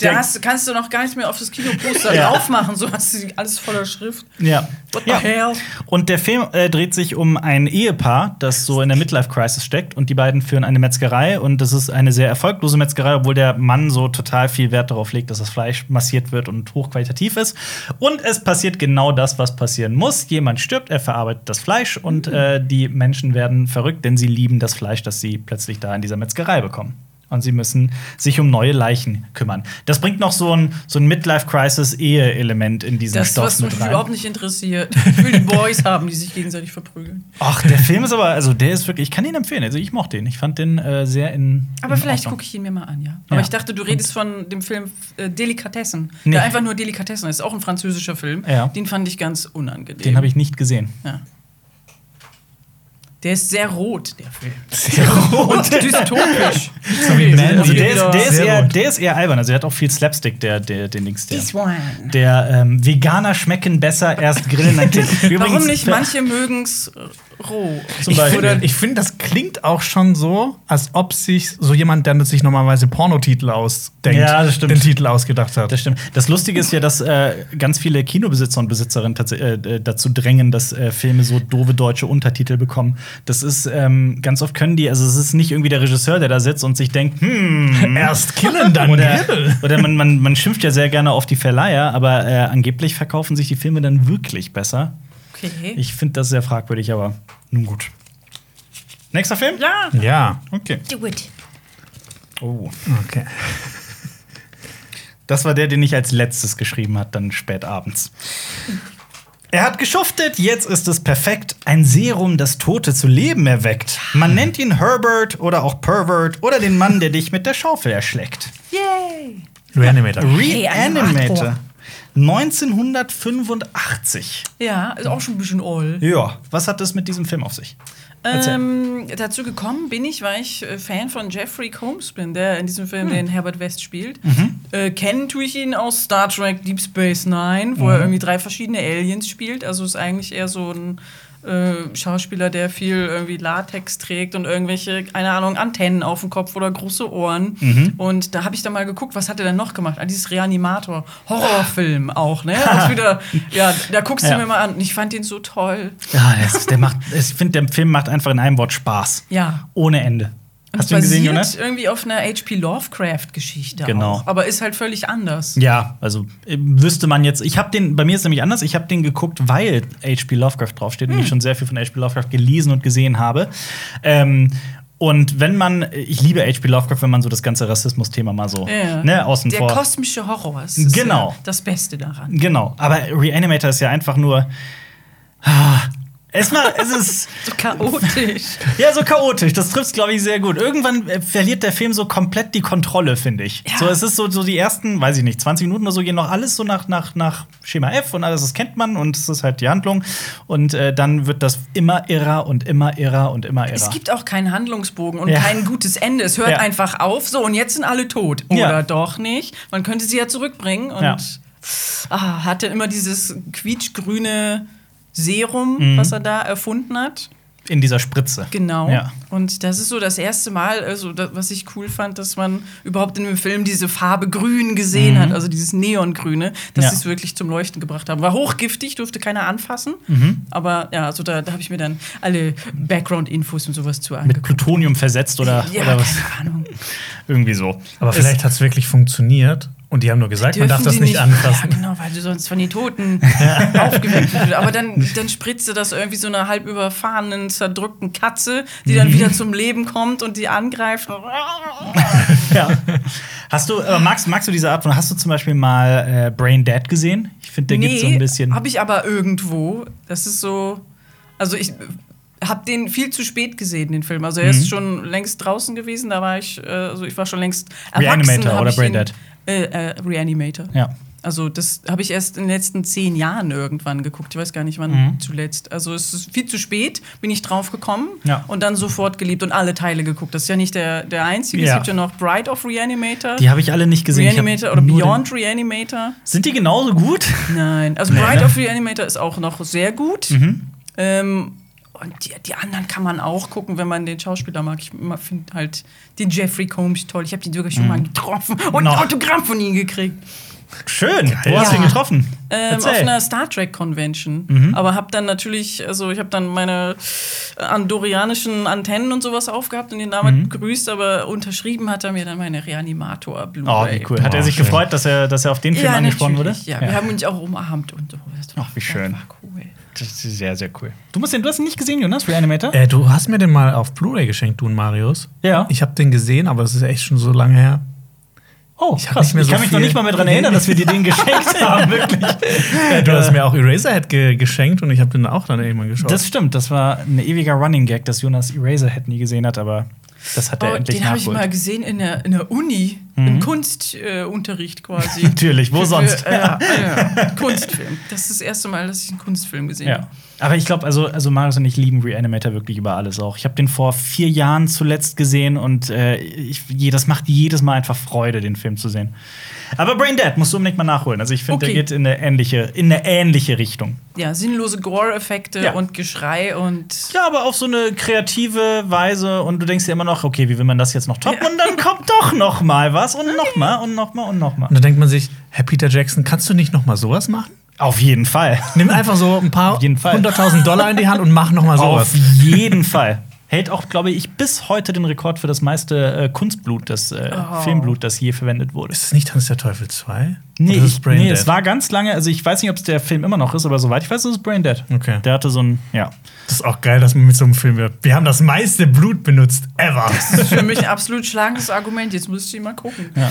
Da hast, kannst du noch gar nicht mehr auf das Kinoposter Ja. draufmachen, so hast du alles voller Schrift. ja. What the ja. hell? Und der Film äh, dreht sich um ein Ehepaar, das so in der Midlife-Crisis steckt. Und die beiden führen eine Metzgerei. Und das ist eine sehr erfolglose Metzgerei, obwohl der Mann so total viel Wert darauf legt, dass das Fleisch massiert wird und hochqualitativ ist. Und es passiert genau das, was passieren muss. Jemand stirbt, er verarbeitet das Fleisch. Und äh, die Menschen werden verrückt, denn sie lieben das Fleisch, das sie plötzlich da in dieser Metzgerei bekommen. Und sie müssen sich um neue Leichen kümmern. Das bringt noch so ein, so ein Midlife-Crisis-Ehe-Element in diesen Das, Stoff was mit mich rein. überhaupt nicht interessiert. Ich will die Boys haben, die sich gegenseitig verprügeln. Ach, der Film ist aber, also der ist wirklich, ich kann ihn empfehlen. Also ich mochte den. Ich fand den äh, sehr in. Aber in vielleicht gucke ich ihn mir mal an, ja. Aber Ja. ich dachte, du redest von dem Film äh, Delikatessen. Nee. Der einfach nur Delikatessen ist. Auch ein französischer Film. Ja. Den fand ich ganz unangenehm. Den habe ich nicht gesehen. Ja. Der ist sehr rot, der Film. Sehr rot. Dystopisch. So wie Mandy. Also der, ist, der, ist eher, der ist eher albern. Also der hat auch viel Slapstick, der, der, der Nix. Der, one. der ähm, Veganer schmecken besser, erst grillen, dann killen. Warum Übrigens, nicht? Manche mögen es roh. Zum Ich ich finde, das klingt auch schon so, als ob sich so jemand, der sich normalerweise Pornotitel ausdenkt, Ja, das stimmt. den Titel ausgedacht hat. Das stimmt. Das Lustige ist ja, dass äh, ganz viele Kinobesitzer und Besitzerinnen äh, dazu drängen, dass äh, Filme so doofe deutsche Untertitel bekommen. Das ist ähm, ganz oft können die, also es ist nicht irgendwie der Regisseur, der da sitzt und sich denkt, hm, Erst killen, dann oder, oder man, man, man schimpft ja sehr gerne auf die Verleiher, aber äh, angeblich verkaufen sich die Filme dann wirklich besser. Okay. Ich finde das sehr fragwürdig, aber nun gut. Nächster Film? ja. Ja, Okay. Do it. Oh. okay. Das war der, den ich als letztes geschrieben hat, dann spät abends. Er hat geschuftet, jetzt ist es perfekt. Ein Serum, das Tote zu Leben erweckt. Man nennt ihn Herbert oder auch Pervert oder den Mann, der dich mit der Schaufel erschlägt. Yay. Reanimator. Reanimator. 1985. Ja, ist auch schon ein bisschen old. Ja, was hat das mit diesem Film auf sich? Ähm, dazu gekommen bin ich, weil ich äh, Fan von Jeffrey Combs bin, der in diesem Film den Herbert West spielt. Mhm. Äh, kennen tue ich ihn aus Star Trek Deep Space Nine, wo Mhm. er irgendwie drei verschiedene Aliens spielt. Also ist eigentlich eher so ein äh, Schauspieler, der viel irgendwie Latex trägt und irgendwelche, keine Ahnung, Antennen auf dem Kopf oder große Ohren. Mhm. Und da habe ich dann mal geguckt, was hat er denn noch gemacht? Ah, dieses Reanimator, Horrorfilm auch, ne? Also wieder, ja, da guckst du Ja. mir mal an. Und ich fand den so toll. Ja, der macht, ich finde, der Film macht einfach in einem Wort Spaß. Ja. Ohne Ende. Und Hast du ihn gesehen, Jonas? irgendwie auf einer H.P. Lovecraft-Geschichte Genau. auch. Aber ist halt völlig anders. Ja, also äh, wüsste man jetzt. Ich habe den, bei mir ist es nämlich anders. Ich habe den geguckt, weil H.P. Lovecraft draufsteht und ich schon sehr viel von H.P. Lovecraft gelesen und gesehen habe. Ähm, und wenn man, ich liebe H.P. Lovecraft, wenn man so das ganze Rassismus-Thema mal so Ja. ne, außen Der vor. kosmische Horror ist, ist Genau. ja das Beste daran. Genau, aber Reanimator ist ja einfach nur. Ah, Erstmal, es ist So chaotisch. ja so chaotisch. Das trifft glaube ich, sehr gut. Irgendwann äh, verliert der Film so komplett die Kontrolle, finde ich. Ja. So, es ist so, so die ersten, weiß ich nicht, 20 Minuten oder so gehen noch alles so nach, nach, nach Schema F und alles, das kennt man und es ist halt die Handlung. Und äh, dann wird das immer irrer und immer irrer und immer irrer. Es gibt auch keinen Handlungsbogen und Ja. kein gutes Ende. Es hört Ja. einfach auf, so und jetzt sind alle tot. Oder doch nicht. Man könnte sie ja zurückbringen und ah, hat dann immer dieses quietschgrüne Serum, Mhm. was er da erfunden hat. in dieser Spritze. Genau. Ja. Und das ist so das erste Mal, also das, was ich cool fand, dass man überhaupt in dem Film diese Farbe Grün gesehen hat, also dieses Neongrüne, dass Mhm. Ja. sie es wirklich zum Leuchten gebracht haben. War hochgiftig, durfte keiner anfassen. Mhm. Aber ja, also da, da habe ich mir dann alle Background-Infos und sowas zu Mit angeguckt. Plutonium versetzt oder, ja, oder was? keine Ahnung. Irgendwie so. Aber Es- vielleicht hat es wirklich funktioniert und die haben nur gesagt, man darf das sie nicht anfassen. Ja, genau, weil du sonst von den Toten aufgeweckt wirst. Aber dann, dann spritzte das irgendwie so einer halb überfahrenen, zerdrückten Katze, die Mhm. dann wieder zum Leben kommt und die angreift. Ja. Hast du, äh, magst, magst du diese Art von, hast du zum Beispiel mal äh, Brain Dead gesehen? Ich finde, der gibt so ein bisschen. Habe ich aber irgendwo. Das ist so. Also ich habe den viel zu spät gesehen, den Film. Also er Mhm. ist schon längst draußen gewesen. Da war ich, äh, also ich war schon längst erwachsen. Reanimator oder Brain ihn- Dead? Äh, äh, Reanimator. Ja. Also das habe ich erst in den letzten zehn Jahren irgendwann geguckt. Ich weiß gar nicht, wann Mhm. zuletzt. Also es ist viel zu spät, bin ich drauf gekommen Ja. und dann sofort geliebt und alle Teile geguckt. Das ist ja nicht der, der einzige. Ja. Es gibt ja noch Bride of Reanimator, Die habe ich alle nicht gesehen. Reanimator oder Beyond Reanimator. Sind die genauso gut? Nein, also Nee, Bride ne? of Reanimator ist auch noch sehr gut. Mhm. Ähm, und die, die anderen kann man auch gucken, wenn man den Schauspieler mag. Ich finde halt den Jeffrey Combs toll. Ich habe ihn sogar schon mal getroffen und Noch. ein Autogramm von ihm gekriegt. Schön. Wo hast du ihn Ja. getroffen? Ähm, auf einer Star Trek Convention. Mhm. Aber habe dann natürlich, also ich habe dann meine äh, andorianischen Antennen und sowas aufgehabt und ihn damit Mhm. gegrüßt, aber unterschrieben hat er mir dann meine Reanimator Blu-ray. Oh, wie cool. Hat er Oh, sich schön. gefreut, dass er, dass er auf den Film Ja, angesprochen wurde? natürlich. Ja, wir haben uns auch umarmt und so. Ach, wie schön. Das war cool. Das ist sehr, sehr cool. Du, musst den, du hast ihn nicht gesehen, Jonas, Reanimator? Äh, du hast mir den mal auf Blu-ray geschenkt, du und Marius. Ja. Ich habe den gesehen, aber es ist echt schon so lange her. oh, ich krass. ich so kann mich noch nicht mal mehr daran erinnern, dass wir dir den geschenkt haben, wirklich. Du hast mir auch Eraserhead ge geschenkt und ich habe den auch dann irgendwann geschaut. Das stimmt, das war ein ewiger Running Gag, dass Jonas Eraserhead nie gesehen hat, aber das hat er Oh, endlich den habe ich mal gesehen in der, in der Uni, im Kunstunterricht äh, quasi. Natürlich, wo sonst? Für, äh, ja, ja, Kunstfilm. Das ist das erste Mal, dass ich einen Kunstfilm gesehen Ja. habe. Aber ich glaube, also, also Marius und ich lieben Reanimator wirklich über alles auch. Ich habe den vor vier Jahren zuletzt gesehen und äh, ich, das macht jedes Mal einfach Freude, den Film zu sehen. Aber Brain Dead musst du unbedingt mal nachholen. Also ich finde, Okay. der geht in eine ähnliche, in eine ähnliche Richtung. Ja, sinnlose Gore-Effekte Ja. und Geschrei und. Ja, aber auf so eine kreative Weise und du denkst dir immer noch, okay, wie will man das jetzt noch toppen? Ja. Und dann kommt doch noch mal was und noch mal und noch mal und noch mal. und dann denkt man sich, Herr Peter Jackson, kannst du nicht noch mal sowas machen? Auf jeden Fall. Nimm einfach so ein paar hunderttausend Dollar in die Hand und mach noch mal sowas. Auf jeden Fall. Hält auch, glaube ich, bis heute den Rekord für das meiste äh, Kunstblut, das äh, Oh. Filmblut, das je verwendet wurde. Ist es nicht Tanz der Teufel 2? Nee, ich, Brain nee Dead? es war ganz lange, also ich weiß nicht, ob es der Film immer noch ist, aber soweit ich weiß, ist es Brain Dead. Okay. Der hatte so ein, ja. Das ist auch geil, dass man mit so einem Film wird. Wir haben das meiste Blut benutzt ever. Das ist für mich ein absolut schlagendes Argument. Jetzt müsste ich mal gucken. ja.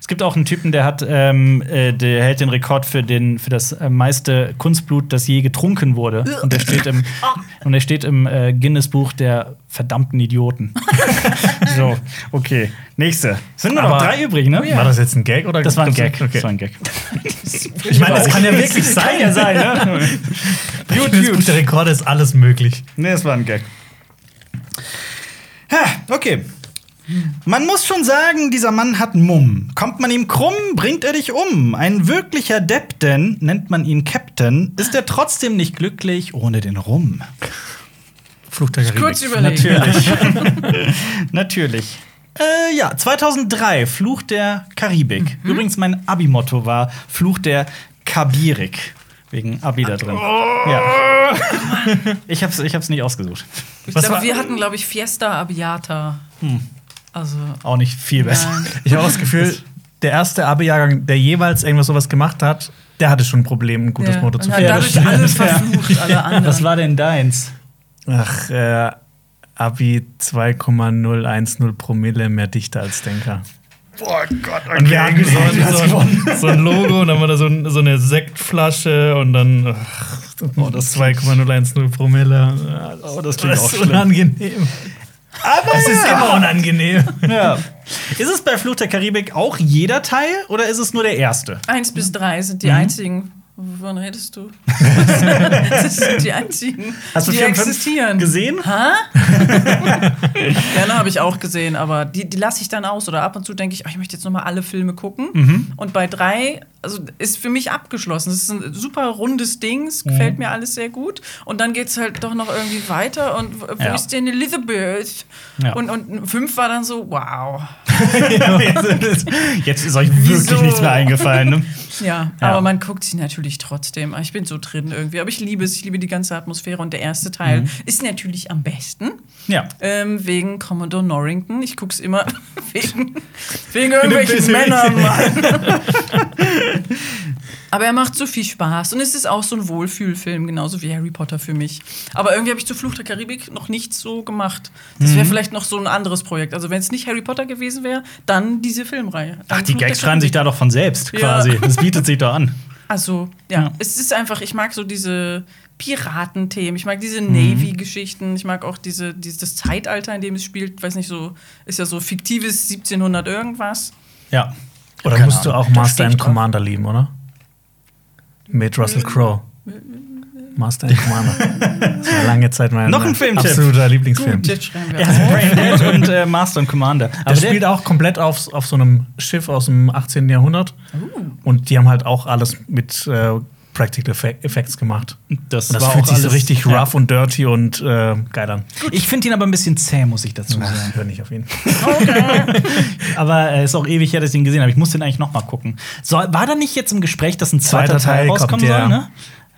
es gibt auch einen Typen, der hat, ähm, äh, der hält den Rekord für, den, für das äh, meiste Kunstblut, das je getrunken wurde. Und der steht im, und der steht im äh, Guinness-Buch der verdammten Idioten. so, okay. Nächste. Sind nur noch drei übrig, ne? War das jetzt ein Gag oder Das war ein Gag. Okay. Das war ein Gag. Ich meine, das kann ja wirklich sein. Kann ja sein, ne? Gut, gut. Der Rekord ist alles möglich. Nee, das war ein Gag. Ha, okay. Man muss schon sagen, dieser Mann hat Mumm. Kommt man ihm krumm, bringt er dich um. Ein wirklicher Depp, denn nennt man ihn Captain, ist er trotzdem nicht glücklich ohne den Rum. Fluch der Karibik. Kurz überlegen. Natürlich. Natürlich. Äh, ja, 2003, Fluch der Karibik. Mhm. Übrigens, mein Abi-Motto war Fluch der Kabirik. Wegen Abi da drin. Oh. Ja. Ich hab's, ich hab's nicht ausgesucht. Ich glaube, wir hatten, glaube ich, Fiesta Abiata. Also, Auch nicht viel besser. nein. Ich habe auch das Gefühl, der erste Abi-Jahrgang, der jeweils irgendwas sowas gemacht hat, der hatte schon ein Problem, ein gutes Ja. Motto zu finden. dadurch stimmt. alles Ja. verflucht, alle anderen. Was war denn deins? Ach, äh, Abi 2,010 Promille mehr dichter als Denker. Boah Gott, okay. Und wir hatten so, ein, so, ein, so ein Logo und dann war da so, ein, so eine Sektflasche und dann ach, Oh, das 2,010 Promille. Oh, das klingt auch ist schlimm. unangenehm. Aber Es ist immer unangenehm. ja. Ist es bei Fluch der Karibik auch jeder Teil oder ist es nur der erste? Eins bis drei sind Mhm. die einzigen. Wovon redest du? das sind die einzigen, Hast du die existieren. gesehen? Ha? Gerne habe ich auch gesehen, aber die, die lasse ich dann aus. Oder ab und zu denke ich, oh, ich möchte jetzt noch mal alle Filme gucken. Mhm. Und bei drei, also ist für mich abgeschlossen. Es ist ein super rundes Ding, es Mhm. gefällt mir alles sehr gut. Und dann geht es halt doch noch irgendwie weiter. Und wo Ja. ist denn Elizabeth? Ja. Und, und fünf war dann so, wow. Jetzt ist euch wirklich Wieso? nichts mehr eingefallen. Ne? Ja, Ja. aber man guckt sie natürlich trotzdem. Ich bin so drin irgendwie. Aber ich liebe es, ich liebe die ganze Atmosphäre. Und der erste Teil Mhm. ist natürlich am besten. Ja. Ähm, wegen Commodore Norrington. Ich guck's immer wegen, wegen irgendwelchen Männern, Mann. Aber er macht so viel Spaß. Und es ist auch so ein Wohlfühlfilm, genauso wie Harry Potter für mich. Aber irgendwie habe ich zu Fluch der Karibik noch nichts so gemacht. Das Mhm. wäre vielleicht noch so ein anderes Projekt. Also wenn es nicht Harry Potter gewesen wäre, dann diese Filmreihe. Dann Ach, die Fluch Gags schreiben sich da doch von selbst Ja. quasi. Das bietet sich doch an. Also, ja, Ja. es ist einfach, ich mag so diese Piratenthemen, ich mag diese Mhm. Navy-Geschichten, ich mag auch diese, dieses Zeitalter, in dem es spielt, weiß nicht, so, ist ja so fiktives 1700 irgendwas. Ja. Oder musst du auch Master and. Commander lieben, oder? Mit Russell Crowe. Master and Commander. Das war lange Zeit mein Noch ein Filmtipp. absoluter Lieblingsfilm. Gut, Ja, auf. Brain Dead und äh, Master und Commander. Der spielt auch komplett auf, auf so einem Schiff aus dem 18. Jahrhundert. Uh. Und die haben halt auch alles mit äh, Practical Effect- Effects gemacht. das, Und das war fühlt sich so alles- richtig ja. rough und dirty und äh, geil an. Ich finde ihn aber ein bisschen zäh, muss ich dazu sagen. Hör nicht auf ihn. Aber äh, ist auch ewig her, dass ich ihn gesehen habe. Ich muss den eigentlich noch mal gucken. So, war da nicht jetzt im Gespräch, dass ein zweiter, Zweiter Teil Teil rauskommen kommt, ja. soll? Ne?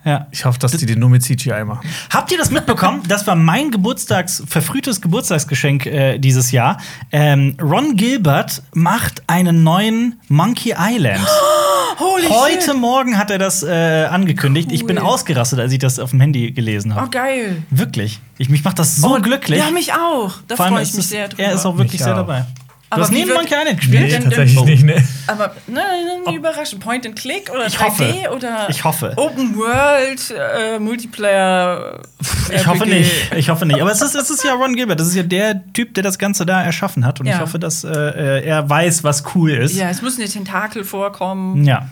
Ja. Ich hoffe, dass die den nur mit CGI machen. Habt ihr das mitbekommen? Das war mein Geburtstags verfrühtes Geburtstagsgeschenk äh, dieses Jahr. Ähm, Ron Gilbert macht einen neuen Monkey Island. Holy Heute shit. Morgen hat er das äh, angekündigt. Ich bin Cool. ausgerastet, als ich das auf dem Handy gelesen habe. Oh, geil. Wirklich. Ich, mich macht das so Oh, glücklich. Ja, mich auch. Da freue ich mich sehr drüber. Er ist auch wirklich Mich sehr auch. dabei. Du Aber hast wie nie einen wird- Monkey Island gespielt? Nee, tatsächlich nicht, ne? Aber nein, nein, überraschend. Point and Click oder Ich 3D hoffe. oder Ich hoffe. Open World äh, Multiplayer. Ich hoffe nicht. Ich hoffe nicht. Aber es ist, es ist ja Ron Gilbert. Das ist ja der Typ, der das Ganze da erschaffen hat. Und ich Ja. hoffe, dass äh, äh, er weiß, was cool ist. Ja, es müssen die Tentakel vorkommen. Ja.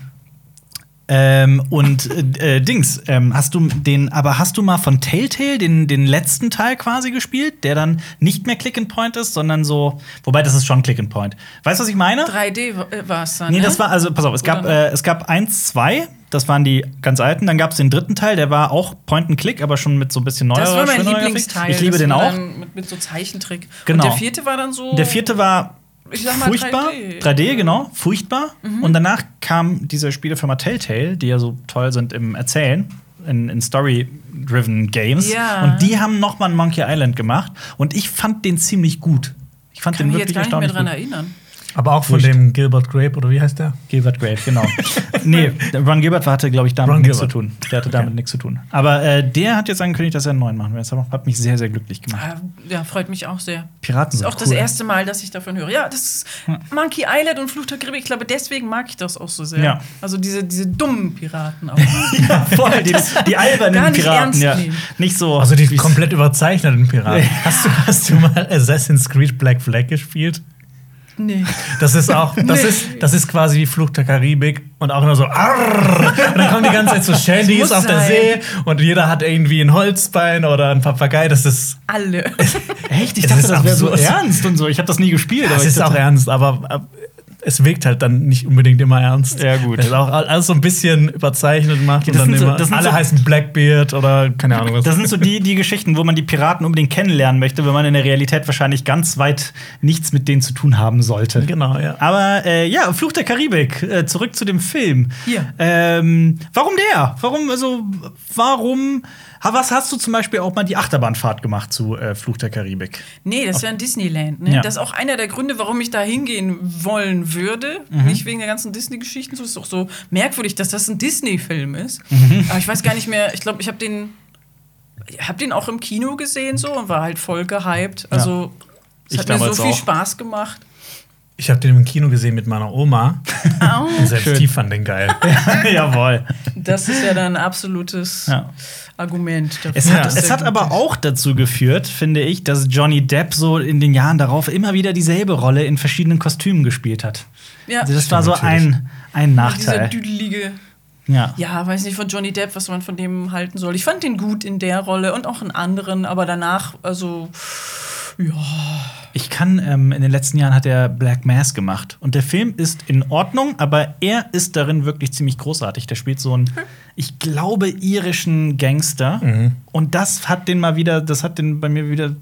Ähm, und äh, äh, Dings, ähm, hast du den, aber hast du mal von Telltale den, den letzten Teil quasi gespielt, der dann nicht mehr Click and Point ist, sondern so, wobei das ist schon Click and Point. Weißt du, was ich meine? 3D war es dann. Nee, ne? das war, also pass auf, es gab, äh, es gab eins, zwei, das waren die ganz alten. Dann gab es den dritten Teil, der war auch Point and Click, aber schon mit so ein bisschen neuer Das war mein. Lieblingsteil. Ich liebe den auch. Mit, mit so Zeichentrick. Genau. Und der vierte war dann so. Der vierte war Ich sag mal furchtbar. 3D. 3D, genau, furchtbar. Mhm. Und danach kam diese Spielefirma Telltale, die ja so toll sind im Erzählen, in, in Story-driven Games. Ja. Und die haben noch mal ein Monkey Island gemacht. Und ich fand den ziemlich gut. Ich fand kann den mich jetzt wirklich gar nicht mehr erstaunlich dran gut. erinnern. Aber auch von dem Gilbert Grape, oder wie heißt der? Gilbert Grape, genau. nee, Ron Gilbert hatte, glaube ich, damit Ron nichts zu tun. Der hatte damit nichts zu tun. Aber äh, der hat jetzt angekündigt, dass er einen neuen machen will. Das hat mich sehr, sehr glücklich gemacht. Ah, Ja, freut mich auch sehr. Piraten Das ist sind auch das cool. erste Mal, dass ich davon höre. Ja, das ist Monkey Island und Fluch der Karibik. Ich glaube, deswegen mag ich das auch so sehr. Ja. Also diese, diese dummen Piraten auch. ja, voll. Die, die albernen Gar nicht Piraten. ernst Ja. nehmen. Nicht so. Also die komplett überzeichneten Piraten. hast, du, hast du mal Assassin's Creed Black Flag gespielt? Nee. Das ist auch, das Nee. ist, das ist quasi wie Fluch der Karibik und auch immer so arrrr. Und dann kommen die ganze Zeit so Shandys auf der. See und jeder hat irgendwie ein Holzbein oder ein Papagei. Das ist, Alle. Echt? Ich dachte, ist das wäre so ernst und so. Ich habe das nie gespielt. das ist auch ernst, aber äh, es wirkt halt dann nicht unbedingt immer ernst. Ja, gut. Das ist auch alles so ein bisschen überzeichnet macht Das und dann sind so- immer, alle so- heißen Blackbeard oder keine Ahnung was. Das sind so die, die Geschichten, wo man die Piraten unbedingt kennenlernen möchte, wenn man in der Realität wahrscheinlich ganz weit nichts mit denen zu tun haben sollte. genau, ja. Aber äh, ja, Fluch der Karibik, äh, zurück zu dem Film. Hier. Ähm, warum der? Warum, also, warum. Ha, Was hast du zum Beispiel auch mal die Achterbahnfahrt gemacht zu äh, Fluch der Karibik? Nee, das ist ja ein Disneyland. Ne? Ja. Das ist auch einer der Gründe, warum ich da hingehen wollen würde. Mhm. Nicht wegen der ganzen Disney-Geschichten. So ist doch so merkwürdig, dass das ein Disney-Film ist. Mhm. Aber ich weiß gar nicht mehr. Ich glaube, ich habe den, ich habe den auch im Kino gesehen so und war halt voll gehypt. Also es Ich hat mir so viel auch. Spaß gemacht. Ich habe den im Kino gesehen mit meiner Oma. Und selbst Schön. die fand den geil. Jawohl. Das ist ja dann ein absolutes Ja. Argument. Dafür, Es hat, es hat aber auch dazu geführt, finde ich, dass Johnny Depp so in den Jahren darauf immer wieder dieselbe Rolle in verschiedenen Kostümen gespielt hat. Ja, Also das war so natürlich. ein, ein dieser Nachteil. düdelige. Ja. Ja, weiß nicht von Johnny Depp, was man von dem halten soll. Ich fand den gut in der Rolle und auch in anderen, aber danach, also, ja. Ich kann, ähm, in den letzten Jahren hat er Black Mass gemacht. Und der Film ist in Ordnung, aber er ist darin wirklich ziemlich großartig. Der spielt so einen, ich glaube, irischen Gangster. Und das hat den mal wieder, das hat den bei mir wieder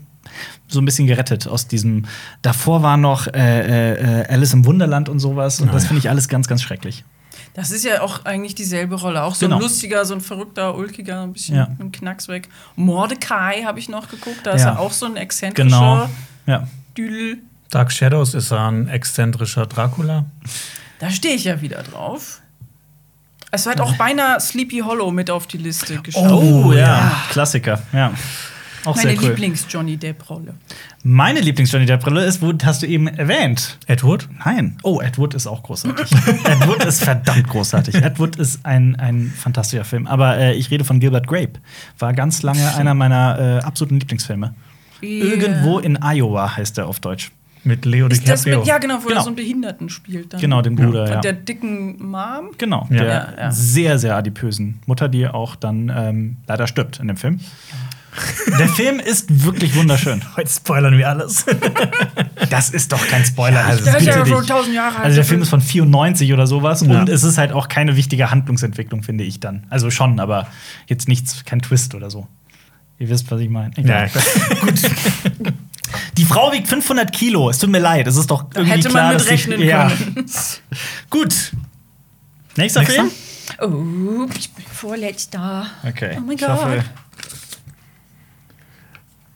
so ein bisschen gerettet aus diesem. Davor war noch äh, äh, Alice im Wunderland und sowas. Und das finde ich alles ganz, ganz schrecklich. Das ist ja auch eigentlich dieselbe Rolle. Auch so Genau. ein lustiger, so ein verrückter, ulkiger, ein bisschen Ja. mit einem Knacks weg. Mordecai habe ich noch geguckt. Da ist Ja. er auch so ein exzentrischer Genau. Ja. Düdel. Dark Shadows ist ein exzentrischer Dracula. Da stehe ich ja wieder drauf. Es hat auch beinahe Sleepy Hollow mit auf die Liste geschafft. Oh, ja. Klassiker. Ja. Auch Meine cool. Lieblings-Johnny Depp-Rolle. Meine Lieblings-Johnny Depp-Brille ist, wo hast du eben erwähnt. Ed Wood? Nein. Oh, Ed Wood ist auch großartig. Ed Wood ist verdammt großartig. Ed Wood ist ein, ein fantastischer Film. Aber äh, ich rede von Gilbert Grape. War ganz lange einer meiner äh, absoluten Lieblingsfilme. Irgendwo in Iowa heißt er auf Deutsch. Mit Leo Ist das DiCaprio. mit, ja, genau, wo Genau. er so einen Behinderten spielt. Dann. Genau, den Bruder, Von ja. der dicken Mom. Genau, Ja. der Ja, ja. sehr, sehr adipösen Mutter, die auch dann ähm, leider stirbt in dem Film. Der Film ist wirklich wunderschön. Heute spoilern wir alles. Das ist doch kein Spoiler. also Der ist ja schon tausend Jahre alt. Also der Film ist von 94 oder sowas Ja. und es ist halt auch keine wichtige Handlungsentwicklung, finde ich dann. Also schon, aber jetzt nichts, kein Twist oder so. Ihr wisst, was ich meine. Ja. Gut. Die Frau wiegt 500 Kilo. Es tut mir leid. Es ist doch irgendwie hätte man klar, mit rechnen ja. können. Gut. Nächster, Nächster? Film? Oh, ich bin vorletzter. Okay. Oh mein Gott.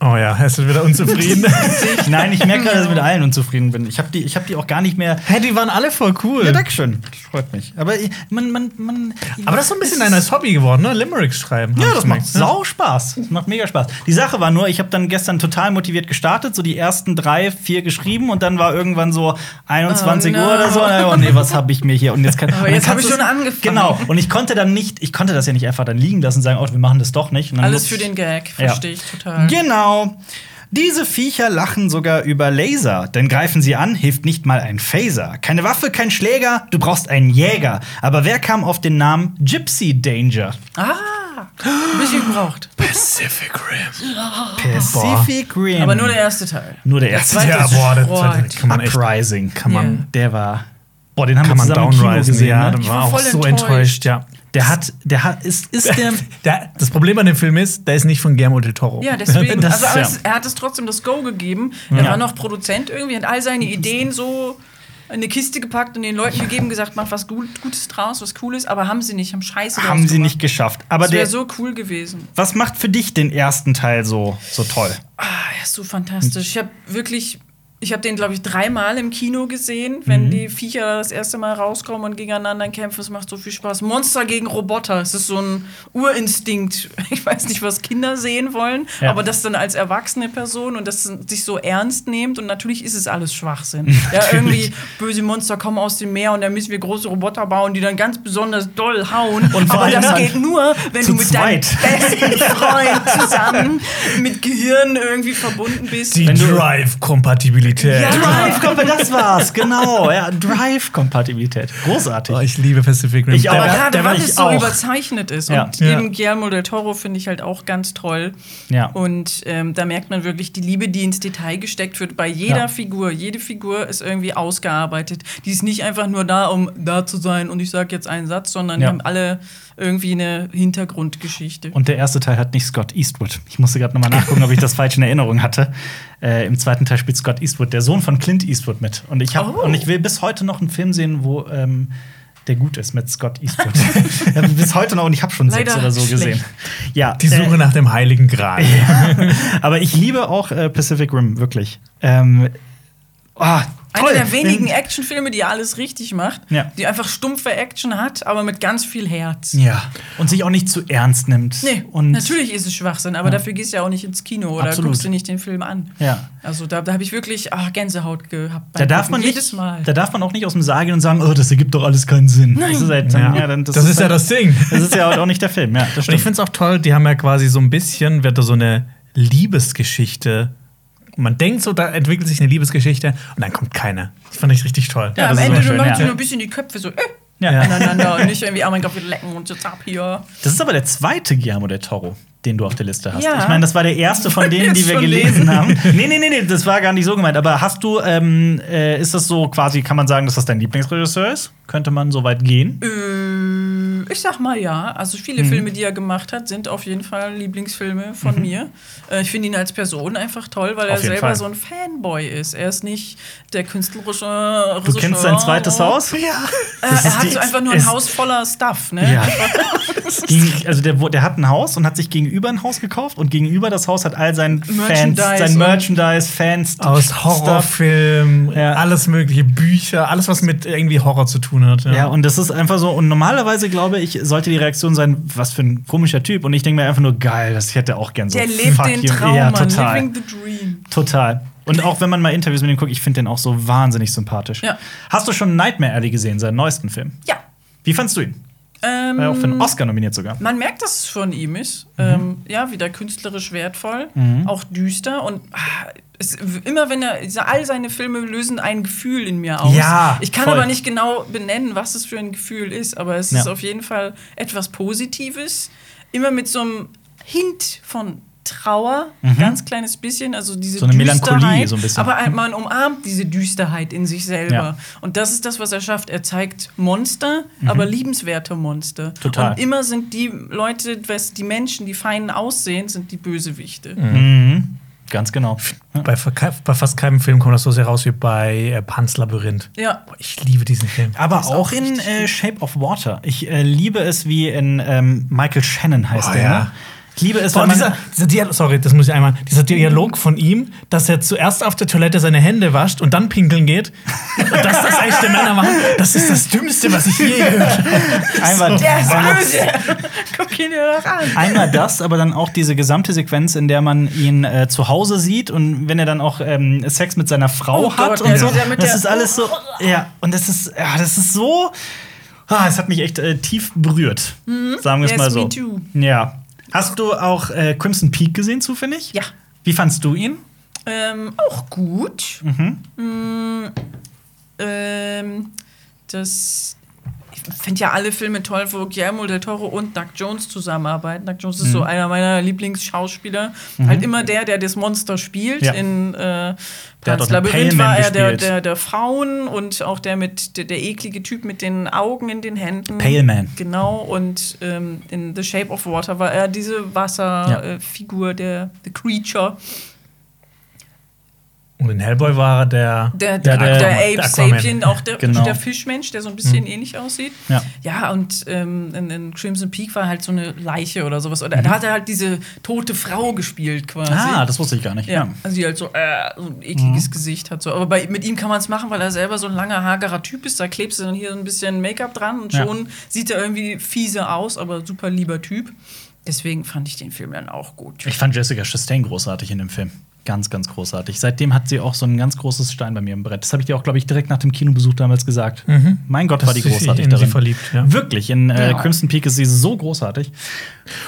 Oh ja, er ist wieder unzufrieden. Nein, ich merke gerade, dass ich mit allen unzufrieden bin. Ich habe die, ich hab die auch gar nicht mehr. Hä, die waren alle voll cool. Ja, Dankeschön. Das freut mich. Aber ich- man, man, man. Aber das ist so ein bisschen ein neues Hobby geworden, ne? Limericks schreiben. Ja, das macht sau Spaß. Das macht mega Spaß. Die Sache war nur, ich habe dann gestern total motiviert gestartet, so die ersten drei, vier geschrieben und dann war irgendwann so 21 Oh, no. Uhr oder so. Oh nee, was habe ich mir hier? Und jetzt, kann, Aber jetzt hab kannst ich schon angefangen. Genau. Und ich konnte dann nicht, ich konnte das ja nicht einfach dann liegen lassen und sagen, oh, wir machen das doch nicht. Und dann Alles muss für den Gag, Ja. verstehe ich total. Genau. Diese Viecher lachen sogar über Laser, denn greifen sie an, hilft nicht mal ein Phaser. Keine Waffe, kein Schläger, du brauchst einen Jäger. Aber wer kam auf den Namen Gypsy Danger? Ah, ein bisschen gebraucht. Pacific Rim. Pacific Rim. Aber nur der erste Teil. Nur der erste. zweite Ja, boah, Schrott. zweite kann man echt. Uprising. Kann man, Ja. Der war. Boah, den haben kann wir man zusammen im Kino downrisen. gesehen. Ja, ne? der Ich war war auch voll so enttäuscht. enttäuscht, ja. Der hat, der hat, ist, ist der. Der, das Problem an dem Film ist, der ist nicht von Guillermo del Toro. Ja, deswegen. Das- also, aber ja. es, er hat es trotzdem das Go gegeben. Er Ja. war noch Produzent irgendwie, hat all seine Ideen so in eine Kiste gepackt und den Leuten gegeben, gesagt, mach was Gut, Gutes draus, was Cooles, aber haben sie nicht, haben Scheiße haben sie gemacht. nicht geschafft. Aber Das wäre der, so cool gewesen. was macht für dich den ersten Teil so, so toll? Ah, er ist so fantastisch. Ich habe wirklich, ich habe den, glaube ich, dreimal im Kino gesehen, wenn Mhm. die Viecher das erste Mal rauskommen und gegeneinander kämpfen. Es macht so viel Spaß. Monster gegen Roboter. Es ist so ein Urinstinkt. Ich weiß nicht, was Kinder sehen wollen, Ja. aber das dann als erwachsene Person und das sich so ernst nimmt. Und natürlich ist es alles Schwachsinn. ja, irgendwie böse Monster kommen aus dem Meer und dann müssen wir große Roboter bauen, die dann ganz besonders doll hauen. Und aber das geht nur, wenn du mit zweit. deinem besten Freund zusammen mit Gehirn irgendwie verbunden bist. Die Drive-Kompatibilität. Drive-Kompatibilität. Ja. Drive-Kompatibilität, das war's, genau. Ja, Drive-Kompatibilität. Großartig. Oh, ich liebe Pacific Rim. Ich auch. Aber Ja, gerade weil ich es so auch. überzeichnet ist. Ja. Und Ja. eben Guillermo del Toro finde ich halt auch ganz toll. Ja. Und ähm, da merkt man wirklich die Liebe, die ins Detail gesteckt wird bei jeder Ja. Figur. Jede Figur ist irgendwie ausgearbeitet. Die ist nicht einfach nur da, um da zu sein und ich sage jetzt einen Satz, sondern Ja. die haben alle irgendwie eine Hintergrundgeschichte. Und der erste Teil hat nicht Scott Eastwood. Ich musste gerade nochmal nachgucken, ob ich das falsch in Erinnerung hatte. Äh, Im zweiten Teil spielt Scott Eastwood, der Sohn von Clint Eastwood, mit. Und ich, hab, Oh. und ich will bis heute noch einen Film sehen, wo ähm, der gut ist mit Scott Eastwood. Bis heute noch und ich habe schon sechs Leider oder so schlecht. gesehen. Ja, Die Suche äh, nach dem Heiligen Gral. aber ich liebe auch äh, Pacific Rim, wirklich. Ähm, ah, Einer toll. der wenigen Actionfilme, die alles richtig macht, Ja. die einfach stumpfe Action hat, aber mit ganz viel Herz. Ja. Und sich auch nicht zu ernst nimmt. Nee, und natürlich ist es Schwachsinn, aber dafür gehst du ja auch nicht ins Kino oder Absolut. guckst dir nicht den Film an. Ja. Also da, da habe ich wirklich ach, Gänsehaut gehabt. Da darf, Gucken. man nicht, jedes Mal. da darf man auch nicht aus dem Saal gehen und sagen, oh, das ergibt doch alles keinen Sinn. Das ist, halt, Ja. ja, dann, das, ist ja halt- das Ding. Das ist ja auch nicht der Film, ja. Das Und ich finde es auch toll, die haben ja quasi so ein bisschen, wird da so eine Liebesgeschichte. Man denkt so, da entwickelt sich eine Liebesgeschichte und dann kommt keine. Das fand ich richtig toll. ja, das am ist Ende schön, machen ja. sie nur ein bisschen die Köpfe so äh, Ja. aneinander und nicht irgendwie, oh mein Gott, wir lecken uns jetzt ab hier. Das ist aber der zweite Guillermo del Toro, den du auf der Liste hast. Ja. Ich meine, das war der erste von denen, die wir gelesen haben. Nee, nee, nee, nee, das war gar nicht so gemeint. Aber hast du, ähm, äh, ist das so quasi, kann man sagen, dass das dein Lieblingsregisseur ist? Könnte man so weit gehen? Äh, ich sag mal ja. Also Mhm. viele Filme, die er gemacht hat, sind auf jeden Fall Lieblingsfilme von mir. Äh, ich finde ihn als Person einfach toll, weil er Mhm. Auf jeden selber Fall. so ein Fanboy ist. Er ist nicht der künstlerische Regisseur. Du kennst sein zweites Haus? Ja. Äh, Das ist er hat die- so einfach nur ein Haus voller Stuff, ne? Ja. Gegen, also der, der hat ein Haus und hat sich gegenüber ein Haus gekauft und gegenüber das Haus hat all sein Fans, Merchandise sein und- Merchandise, Fans, Aus Stuff. Horrorfilm, Ja. alles mögliche, Bücher, alles, was mit irgendwie Horror zu tun hat. Ja, und das ist einfach so. Und normalerweise, glaube ich, sollte die Reaktion sein, was für ein komischer Typ. Und ich denke mir einfach nur, geil, das hätte auch gern so. Der lebt fuck den you. Traum, Ja, total. Living the dream. Total. Und auch wenn man mal Interviews mit ihm guckt, ich finde den auch so wahnsinnig sympathisch. Ja. Hast du schon Nightmare Alley gesehen, seinen neuesten Film? Ja. Wie fandst du ihn? Ähm, War ja auch für einen Oscar nominiert sogar. Man merkt, dass es von ihm ist. Mhm. Ähm, ja, wieder künstlerisch wertvoll, auch düster und ah, es, immer wenn er all seine Filme lösen ein Gefühl in mir aus. Ja, ich kann voll. aber nicht genau benennen, was es für ein Gefühl ist, aber es Ja. ist auf jeden Fall etwas Positives, immer mit so einem Hint von Trauer, ganz kleines bisschen, also diese Mhm. So eine Melancholie, Düsterheit, so ein bisschen. Aber halt, man umarmt diese Düsterheit in sich selber. Ja. Und das ist das, was er schafft. Er zeigt Monster, aber liebenswerte Monster. Mhm. Total. Und immer sind die Leute, was die Menschen, die feinen aussehen, sind die Bösewichte. Mhm. Ganz genau. Bei, bei fast keinem Film kommt das so sehr raus wie bei äh, Pans Labyrinth. Ja. Boah, Ich liebe diesen Film. Aber auch auch in äh, Shape of Water. Ich äh, liebe es, wie in ähm, Michael Shannon heißt Oh, der. ja. ne? Ich liebe es, Boah, wenn dieser, dieser Dialog, sorry, das muss ich einmal. Dieser Dialog von ihm, dass er zuerst auf der Toilette seine Hände wascht und dann pinkeln geht. Und dass das echte Männer machen, das ist das Dümmste, was ich je gehört habe. einmal, Der ist einmal, böse! Guck ihn dir doch an. einmal das, aber dann auch diese gesamte Sequenz, in der man ihn äh, zu Hause sieht und wenn er dann auch ähm, Sex mit seiner Frau Oh hat Gott, und ja, so. der mit das der- ist alles so. Ja, und das ist, ja, das ist so. Ah, es hat mich echt äh, tief berührt. Sagen wir es Yes, mal so. me too. Ja. Hast du auch äh, Crimson Peak gesehen, zufällig? Ja. Wie fandst du ihn? Ähm, auch gut. Mm, ähm, das. Ich finde ja alle Filme toll, wo Guillermo del Toro und Doug Jones zusammenarbeiten. Doug Jones ist Mhm. so einer meiner Lieblingsschauspieler. Halt immer der, der das Monster spielt. Ja. In äh, Pans Labyrinth war er der, der, der Frauen und auch der mit der, der eklige Typ mit den Augen in den Händen. Pale Man. Genau, und ähm, in The Shape of Water war er diese Wasserfigur, Ja. äh, der The Creature. Und in Hellboy war er der. Der, Der- der, der- Ape. Sapien, auch der, Genau. der Fischmensch, der so ein bisschen ähnlich aussieht. Ja. Ja, und ähm, in, in Crimson Peak war halt so eine Leiche oder sowas. Oder Mhm. da hat er halt diese tote Frau gespielt quasi. Ah, das wusste ich gar nicht. ja. Also die halt so, äh, so ein ekliges Mhm. Gesicht hat. So. Aber bei, mit ihm kann man es machen, weil er selber so ein langer, hagerer Typ ist. Da klebst du dann hier so ein bisschen Make-up dran und Ja. schon sieht er irgendwie fiese aus, aber super lieber Typ. Deswegen fand ich den Film dann auch gut. Ich fand Jessica Chastain großartig in dem Film. Ganz, ganz großartig. Seitdem hat sie auch so ein ganz großes Stein bei mir im Brett. Das habe ich dir auch, glaube ich, direkt nach dem Kinobesuch damals gesagt. Mein Gott, war die großartig in sie darin. verliebt, ja. Wirklich, in äh, Ja. Crimson Peak ist sie so großartig.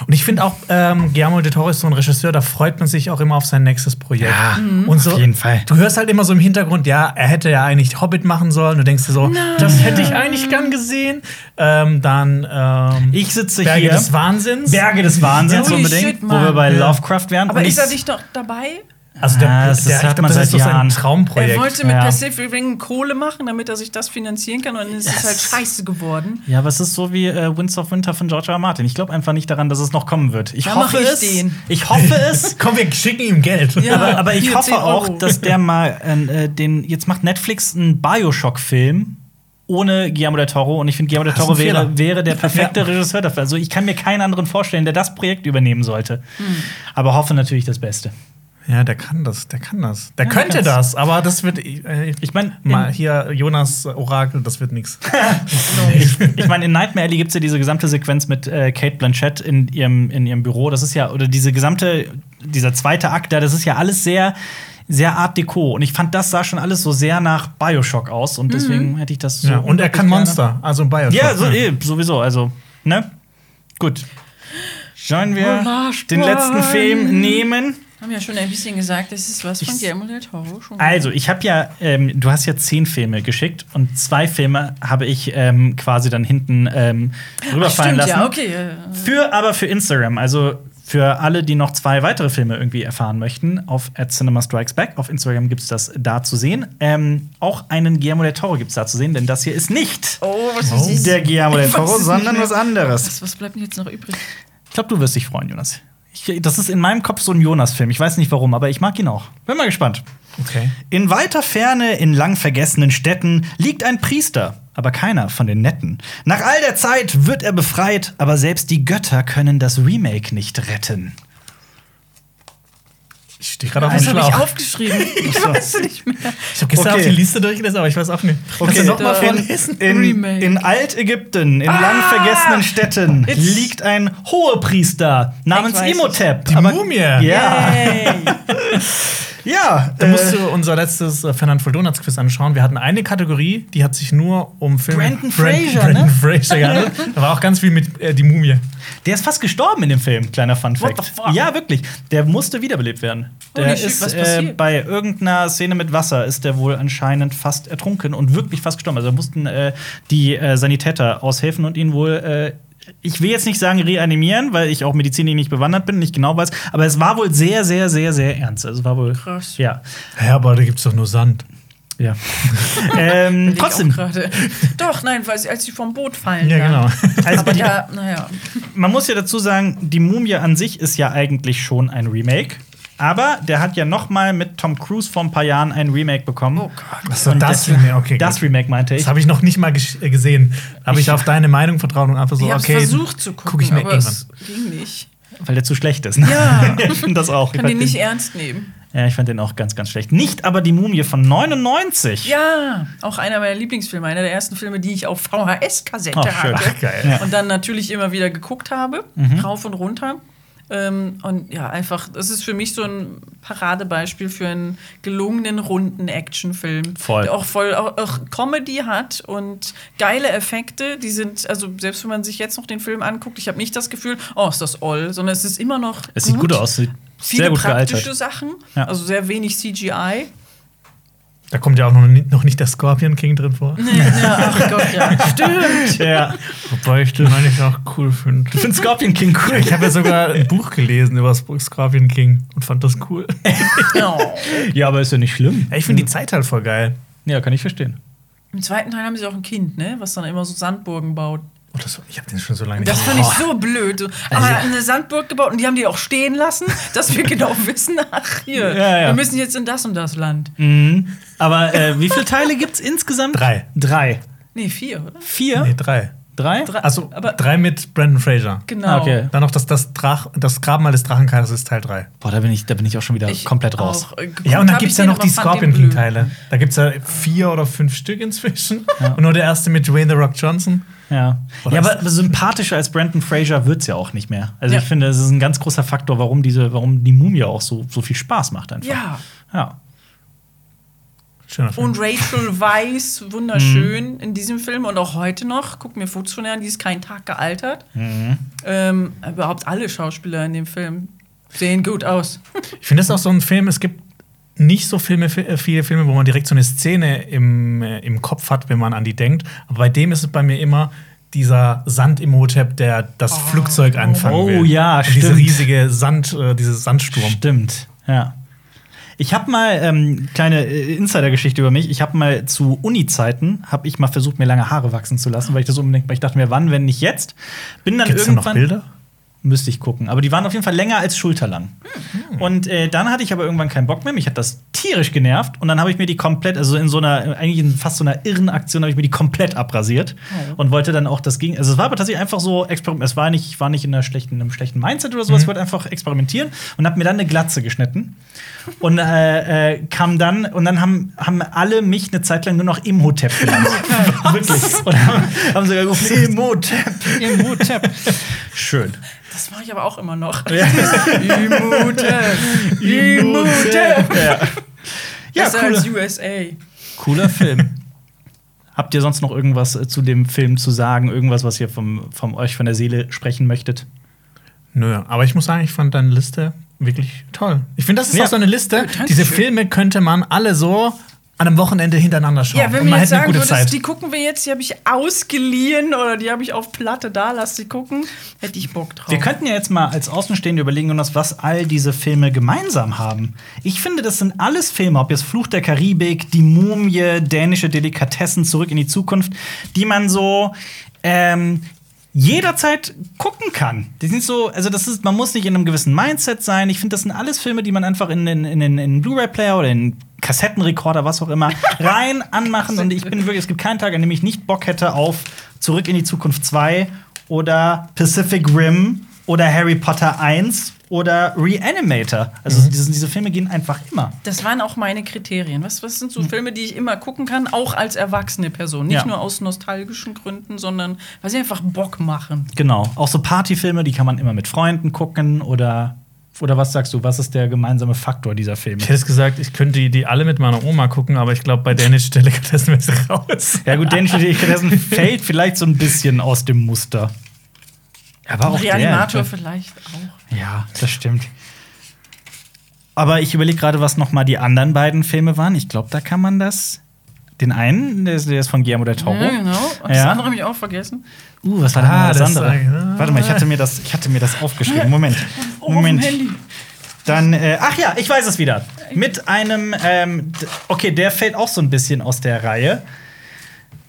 Und ich finde auch, ähm, Guillermo del Toro ist so ein Regisseur, da freut man sich auch immer auf sein nächstes Projekt. Ja, und so, auf jeden Fall. Du hörst halt immer so im Hintergrund, ja, er hätte ja eigentlich Hobbit machen sollen. Du denkst dir so, das hätte ich eigentlich gern gesehen. Ähm, dann ähm, Ich sitze Berge hier. des Wahnsinns. Berge des Wahnsinns unbedingt, shit, wo wir bei. Lovecraft wären. Aber Und ist ich- er nicht noch dabei? Also der, Ah, das der, hört ich glaub, man das seit ist so sein Jahren. Traumprojekt. Er wollte mit Ja. Pacific Ring Kohle machen, damit er sich das finanzieren kann. Und dann ist es halt scheiße geworden. Ja, aber es ist so wie äh, Winds of Winter von George R. R. Martin. Ich glaube einfach nicht daran, dass es noch kommen wird. Ich Da hoffe ich es. den. Ich hoffe es. Komm, wir schicken ihm Geld. Ja. aber, aber ich hoffe 10 auch, dass der mal äh, den. Jetzt macht Netflix einen Bioshock-Film ohne Guillermo del Toro. Und ich finde, Guillermo del Das Toro wäre, wäre der perfekte Ja. Regisseur dafür. Also ich kann mir keinen anderen vorstellen, der das Projekt übernehmen sollte. Hm. Aber hoffe natürlich das Beste. Ja, der kann das, der kann das. Der Ja, könnte der das, aber das wird. Äh, Ich meine, mal hier Jonas Orakel, das wird nichts. ich, ich meine, in Nightmare Alley gibt es ja diese gesamte Sequenz mit äh, Kate Blanchett in ihrem, in ihrem Büro. Das ist ja, oder diese gesamte, dieser zweite Akt da, das ist ja alles sehr, sehr Art Deco. Und ich fand, das sah schon alles so sehr nach Bioshock aus. Und deswegen hätte ich das so. ja, und er kann gerne- Monster, also ein Bioshock. Ja, so, eh, sowieso. Also, ne? Gut. Sollen wir den letzten. Film nehmen? Haben ja schon ein bisschen gesagt, das ist was von Guillermo del Toro. Schon Also, ich habe ja, ähm, du hast ja zehn Filme geschickt und zwei Filme habe ich ähm, quasi dann hinten ähm, rüberfallen Stimmt, lassen. ja, okay. äh, Für aber für Instagram, also für alle, die noch zwei weitere Filme irgendwie erfahren möchten, auf at Cinema Strikes Back. Auf Instagram gibt es das da zu sehen. Ähm, auch einen Guillermo del Toro gibt es da zu sehen, denn das hier ist nicht Oh, was Oh. ist der Guillermo del Toro, sondern was anderes. Was, was bleibt denn jetzt noch übrig? Ich glaube, du wirst dich freuen, Jonas. Ich, das ist in meinem Kopf so ein Jonas-Film. Ich weiß nicht warum, aber ich mag ihn auch. Bin mal gespannt. Okay. In weiter Ferne, in lang vergessenen Städten, liegt ein Priester, aber keiner von den Netten. Nach all der Zeit wird er befreit, aber selbst die Götter können das Remake nicht retten. Ich stehe gerade auf dem Das habe ich Schlauch. aufgeschrieben. Ich weiß nicht mehr. Ich habe gestern Okay. auch die Liste durchgelesen, aber ich weiß auch nicht. Kannst du noch mal Da- vorlesen? In, Remake. in Altägypten, in lang vergessenen Städten, It's- liegt ein Hohepriester namens. Imhotep. Die Mumie. Ja, Hey. ja. Da äh, musst du unser letztes äh, Fernand Voll Donuts Quiz anschauen. Wir hatten eine Kategorie, die hat sich nur um Filme. Brandon Brand- Fraser, Brandon ne? Fraser gehandelt. Da war auch ganz viel mit äh, die Mumie. Der ist fast gestorben in dem Film, kleiner Fun What Fact. the fuck? Ja, wirklich. Der musste wiederbelebt werden. Der Holy ist was äh, bei irgendeiner Szene mit Wasser ist der wohl anscheinend fast ertrunken und wirklich fast gestorben. Also da mussten äh, die äh, Sanitäter aushelfen und ihn wohl ich will jetzt nicht sagen reanimieren, weil ich auch medizinisch nicht bewandert bin, nicht genau weiß, aber es war wohl sehr, sehr, sehr, sehr ernst. Also es war wohl Krass. Ja, Ja, aber da gibt's doch nur Sand. ja. ähm, trotzdem, gerade. Doch, nein, weil sie, als sie vom Boot fallen. Ja, genau. also Aber die, ja, naja. man muss ja dazu sagen, die Mumie an sich ist ja eigentlich schon ein Remake. Aber der hat ja noch mal mit Tom Cruise vor ein paar Jahren ein Remake bekommen. Oh Gott. Achso, Und das das- Remake, okay. Das gut. Remake meinte ich. Das habe ich noch nicht mal äh, gesehen. Habe ich, Ich- auf deine Meinung vertraut und einfach so, ich habe okay. versucht zu gucken, guck ich mir aber irgendwann. es ging nicht. Weil der zu schlecht ist. Ne? Ja. ich finde das auch. Ich Kann fand den nicht den, ernst nehmen. ja, ich fand den auch ganz, ganz schlecht. Nicht aber die Mumie von 99. Ja, auch einer meiner Lieblingsfilme, einer der ersten Filme, die ich auf VHS-Kassette Ach, schön. hatte. Ach, geil. Ja. Und dann natürlich immer wieder geguckt habe, Mhm. rauf und runter. Ähm, und ja, einfach, das ist für mich so ein Paradebeispiel für einen gelungenen, runden Actionfilm. Voll. Der auch voll auch, auch Comedy hat und geile Effekte. Die sind, also selbst wenn man sich jetzt noch den Film anguckt, ich habe nicht das Gefühl, oh, ist das all, sondern es ist immer noch. Es sieht gut aus. Sieht Viele sehr gut praktische gealtert. Sachen, Ja. also sehr wenig CGI. Da kommt ja auch noch nicht, noch nicht der Scorpion King drin vor. ja, ach Gott, ja. Stimmt. Ja. Wobei ich den eigentlich auch cool finde. Ich finde Scorpion King cool. Ich habe ja sogar ein Buch gelesen über Scorpion King und fand das cool. Oh. Ja, aber ist ja nicht schlimm. Ja, ich finde die Zeit halt voll geil. Ja, kann ich verstehen. Im zweiten Teil haben sie auch ein Kind, ne? Was dann immer so Sandburgen baut. Oh, das, ich habe den schon so lange Das nicht fand ich so blöd. So, Also- ah, er hat eine Sandburg gebaut und die haben die auch stehen lassen, dass wir genau wissen, ach hier, Ja, ja. wir müssen jetzt in das und das Land. Mhm. Aber äh, wie viele Teile gibt es insgesamt? Drei. Drei. Nee, vier, oder? Vier? Nee, drei. Drei? Drei. Also Aber- drei mit Brandon Fraser. Genau. Ah, okay. Dann noch das, das, Drach, das Grabmal des Drachenkaisers ist Teil 3. Boah, da bin ich, da bin ich auch schon wieder Ich komplett raus. auch, äh, Ja, und dann gibt es ja noch die Scorpion. King-Teile. Da gibt es ja vier oder fünf Stück inzwischen. Und nur der erste mit Dwayne The Rock Johnson. Ja. Oder ja, aber sympathischer als Brandon Fraser wird's ja auch nicht mehr. Also Ja. ich finde, es ist ein ganz großer Faktor, warum diese, warum die Mumie auch so, so viel Spaß macht einfach. Ja. Ja. Schöner Film. Und Rachel Weisz, wunderschön in diesem Film und auch heute noch. Guck mir Fotos von ihr an, die ist kein Tag gealtert. Ähm, überhaupt alle Schauspieler in dem Film sehen gut aus. Ich finde das auch so ein Film, es gibt nicht so Filme, äh, viele Filme, wo man direkt so eine Szene im, äh, im Kopf hat, wenn man an die denkt. Aber bei dem ist es bei mir immer dieser Sand-Imhotep, der das Flugzeug anfangen Oh, will. ja, Und Diese stimmt. riesige Sand, äh, dieses Sandsturm. Stimmt, ja. Ich habe mal ähm, kleine äh, Insider-Geschichte über mich. Ich habe mal zu Uni-Zeiten habe ich mal versucht, mir lange Haare wachsen zu lassen, weil ich das unbedingt, weil ich dachte mir, wann, wenn nicht jetzt. Bin dann Gibt's da noch irgendwann Bilder? Müsste ich gucken, aber die waren auf jeden Fall länger als schulterlang. Und äh, dann hatte ich aber irgendwann keinen Bock mehr. Mich hat das tierisch genervt und dann habe ich mir die komplett, also in so einer eigentlich in fast so einer irren Aktion habe ich mir die komplett abrasiert und wollte dann auch das gegen. Also es war aber tatsächlich einfach so Experiment. Es war nicht, ich war nicht in einer schlechten, in einem schlechten Mindset oder sowas. Ich wollte einfach experimentieren und habe mir dann eine Glatze geschnitten und äh, äh, kam dann und dann haben, haben alle mich eine Zeit lang nur noch Imhotep genannt. Wirklich. Und haben, haben sogar gerufen, Imhotep, Imhotep. Schön. Das mache ich aber auch immer noch. Ja. Imhotep. Imhotep. Ja, ja Besser als cooler, USA. cooler Film. Habt ihr sonst noch irgendwas äh, zu dem Film zu sagen? Irgendwas, was ihr vom, vom euch von der Seele sprechen möchtet? Nö, aber ich muss sagen, ich fand deine Liste wirklich toll. Ich finde, das ist Ja. auch so eine Liste. Dankeschön. Diese Filme könnte man alle so an einem Wochenende hintereinander schauen. Ja, wenn Und wir man jetzt hätte eine sagen gute würdest, Zeit. die gucken wir jetzt, die habe ich ausgeliehen oder die habe ich auf Platte da, lass sie gucken, hätte ich Bock drauf. Wir könnten ja jetzt mal als Außenstehende überlegen, Jonas, was all diese Filme gemeinsam haben. Ich finde, das sind alles Filme, ob jetzt Fluch der Karibik, Die Mumie, dänische Delikatessen, Zurück in die Zukunft, die man so ähm, jederzeit gucken kann. Die sind so, also das ist, man muss nicht in einem gewissen Mindset sein. Ich finde, das sind alles Filme, die man einfach in den in, in, in Blu-ray-Player oder in Kassettenrekorder, was auch immer, rein anmachen. Und ich bin wirklich, es gibt keinen Tag, an dem ich nicht Bock hätte auf Zurück in die Zukunft 2 oder Pacific Rim oder Harry Potter 1 oder Reanimator. Also diese, diese Filme gehen einfach immer. Das waren auch meine Kriterien. Was, was sind so Filme, die ich immer gucken kann, auch als erwachsene Person? Nicht Ja. nur aus nostalgischen Gründen, sondern weil sie einfach Bock machen. Genau. Auch so Partyfilme, die kann man immer mit Freunden gucken oder oder was sagst du, was ist der gemeinsame Faktor dieser Filme? Ich hätte es gesagt, ich könnte die, die alle mit meiner Oma gucken, aber ich glaube, bei Danish Delikatessen wäre sie raus. Ja gut, dänische Delikatessen fällt vielleicht so ein bisschen aus dem Muster. Aber auch Reanimator der, vielleicht auch. Ja, das stimmt. Aber ich überlege gerade, was noch mal die anderen beiden Filme waren. Ich glaube, da kann man das. Den einen, der ist, der ist von Guillermo del Toro. Ja, genau. Und das Ja. andere habe ich auch vergessen. Uh, was war denn Ah, das, das andere? ah. Warte mal, ich hatte mir das, ich hatte mir das aufgeschrieben. Moment. Oh, Moment. Handy. Dann, äh, ach ja, ich weiß es wieder. Mit einem, ähm, okay, der fällt auch so ein bisschen aus der Reihe.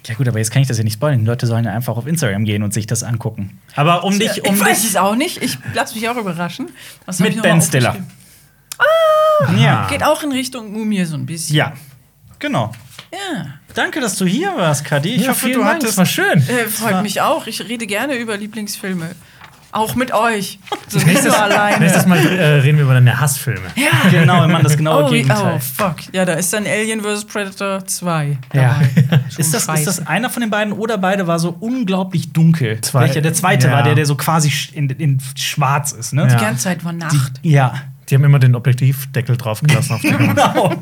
Ja gut, aber jetzt kann ich das ja nicht spoilern. Die Leute sollen ja einfach auf Instagram gehen und sich das angucken. Aber um dich, um ich weiß es auch nicht. Ich lasse mich auch überraschen. Was mit Ben Stiller. aufgeschrieben? Ja. Geht auch in Richtung Mumie so ein bisschen. ja, genau. Ja. Danke, dass du hier warst, Kadi. Ich Ja, hoffe, du Dank, hattest. das war schön. Äh, freut mich auch. Ich rede gerne über Lieblingsfilme. Auch mit euch. So nicht nur alleine. Nächstes Mal äh, reden wir über deine Hassfilme. Ja. Genau, wir machen das genaue Oh, Gegenteil. oh, fuck. Ja, da ist dann Alien vs. Predator 2. Ja. Ist das, Scheiße. ist das einer von den beiden oder beide war so unglaublich dunkel? Zwei. Welcher der zweite Ja. war, der, der so quasi in, in schwarz ist, ne? Die Ja. ganze Zeit war Nacht. Ja. Die haben immer den Objektivdeckel draufgelassen auf. Genau,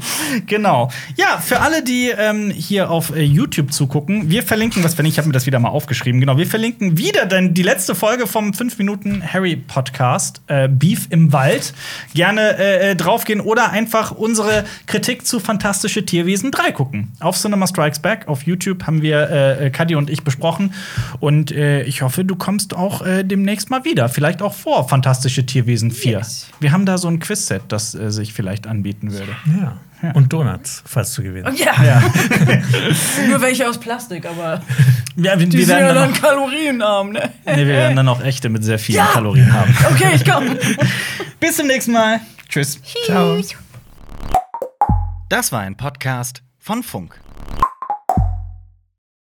genau. Ja, für alle, die ähm, hier auf äh, YouTube zugucken, wir verlinken, was wenn ich habe mir das wieder mal aufgeschrieben, genau, wir verlinken wieder dann die letzte Folge vom 5 Minuten Harry Podcast, äh, Beef im Wald. Gerne äh, äh, draufgehen oder einfach unsere Kritik zu Fantastische Tierwesen 3 gucken. Auf Cinema Strikes Back, auf YouTube haben wir äh, äh, Kadi und ich besprochen. Und äh, ich hoffe, du kommst auch äh, demnächst mal wieder. Vielleicht auch vor Fantastische Tierwesen 4. Yes. Wir haben da so ein Quizset, das äh, sich vielleicht anbieten würde. Ja. Und Donuts, falls du gewinnst. Ja. Nur welche aus Plastik, aber Ja, wir, die wir sind ja werden dann dann noch, kalorienarm, ne? nee, wir werden dann auch echte mit sehr vielen Ja. Kalorien haben. Okay, ich komm. Bis zum nächsten Mal. Tschüss. Ciao. Das war ein Podcast von Funk.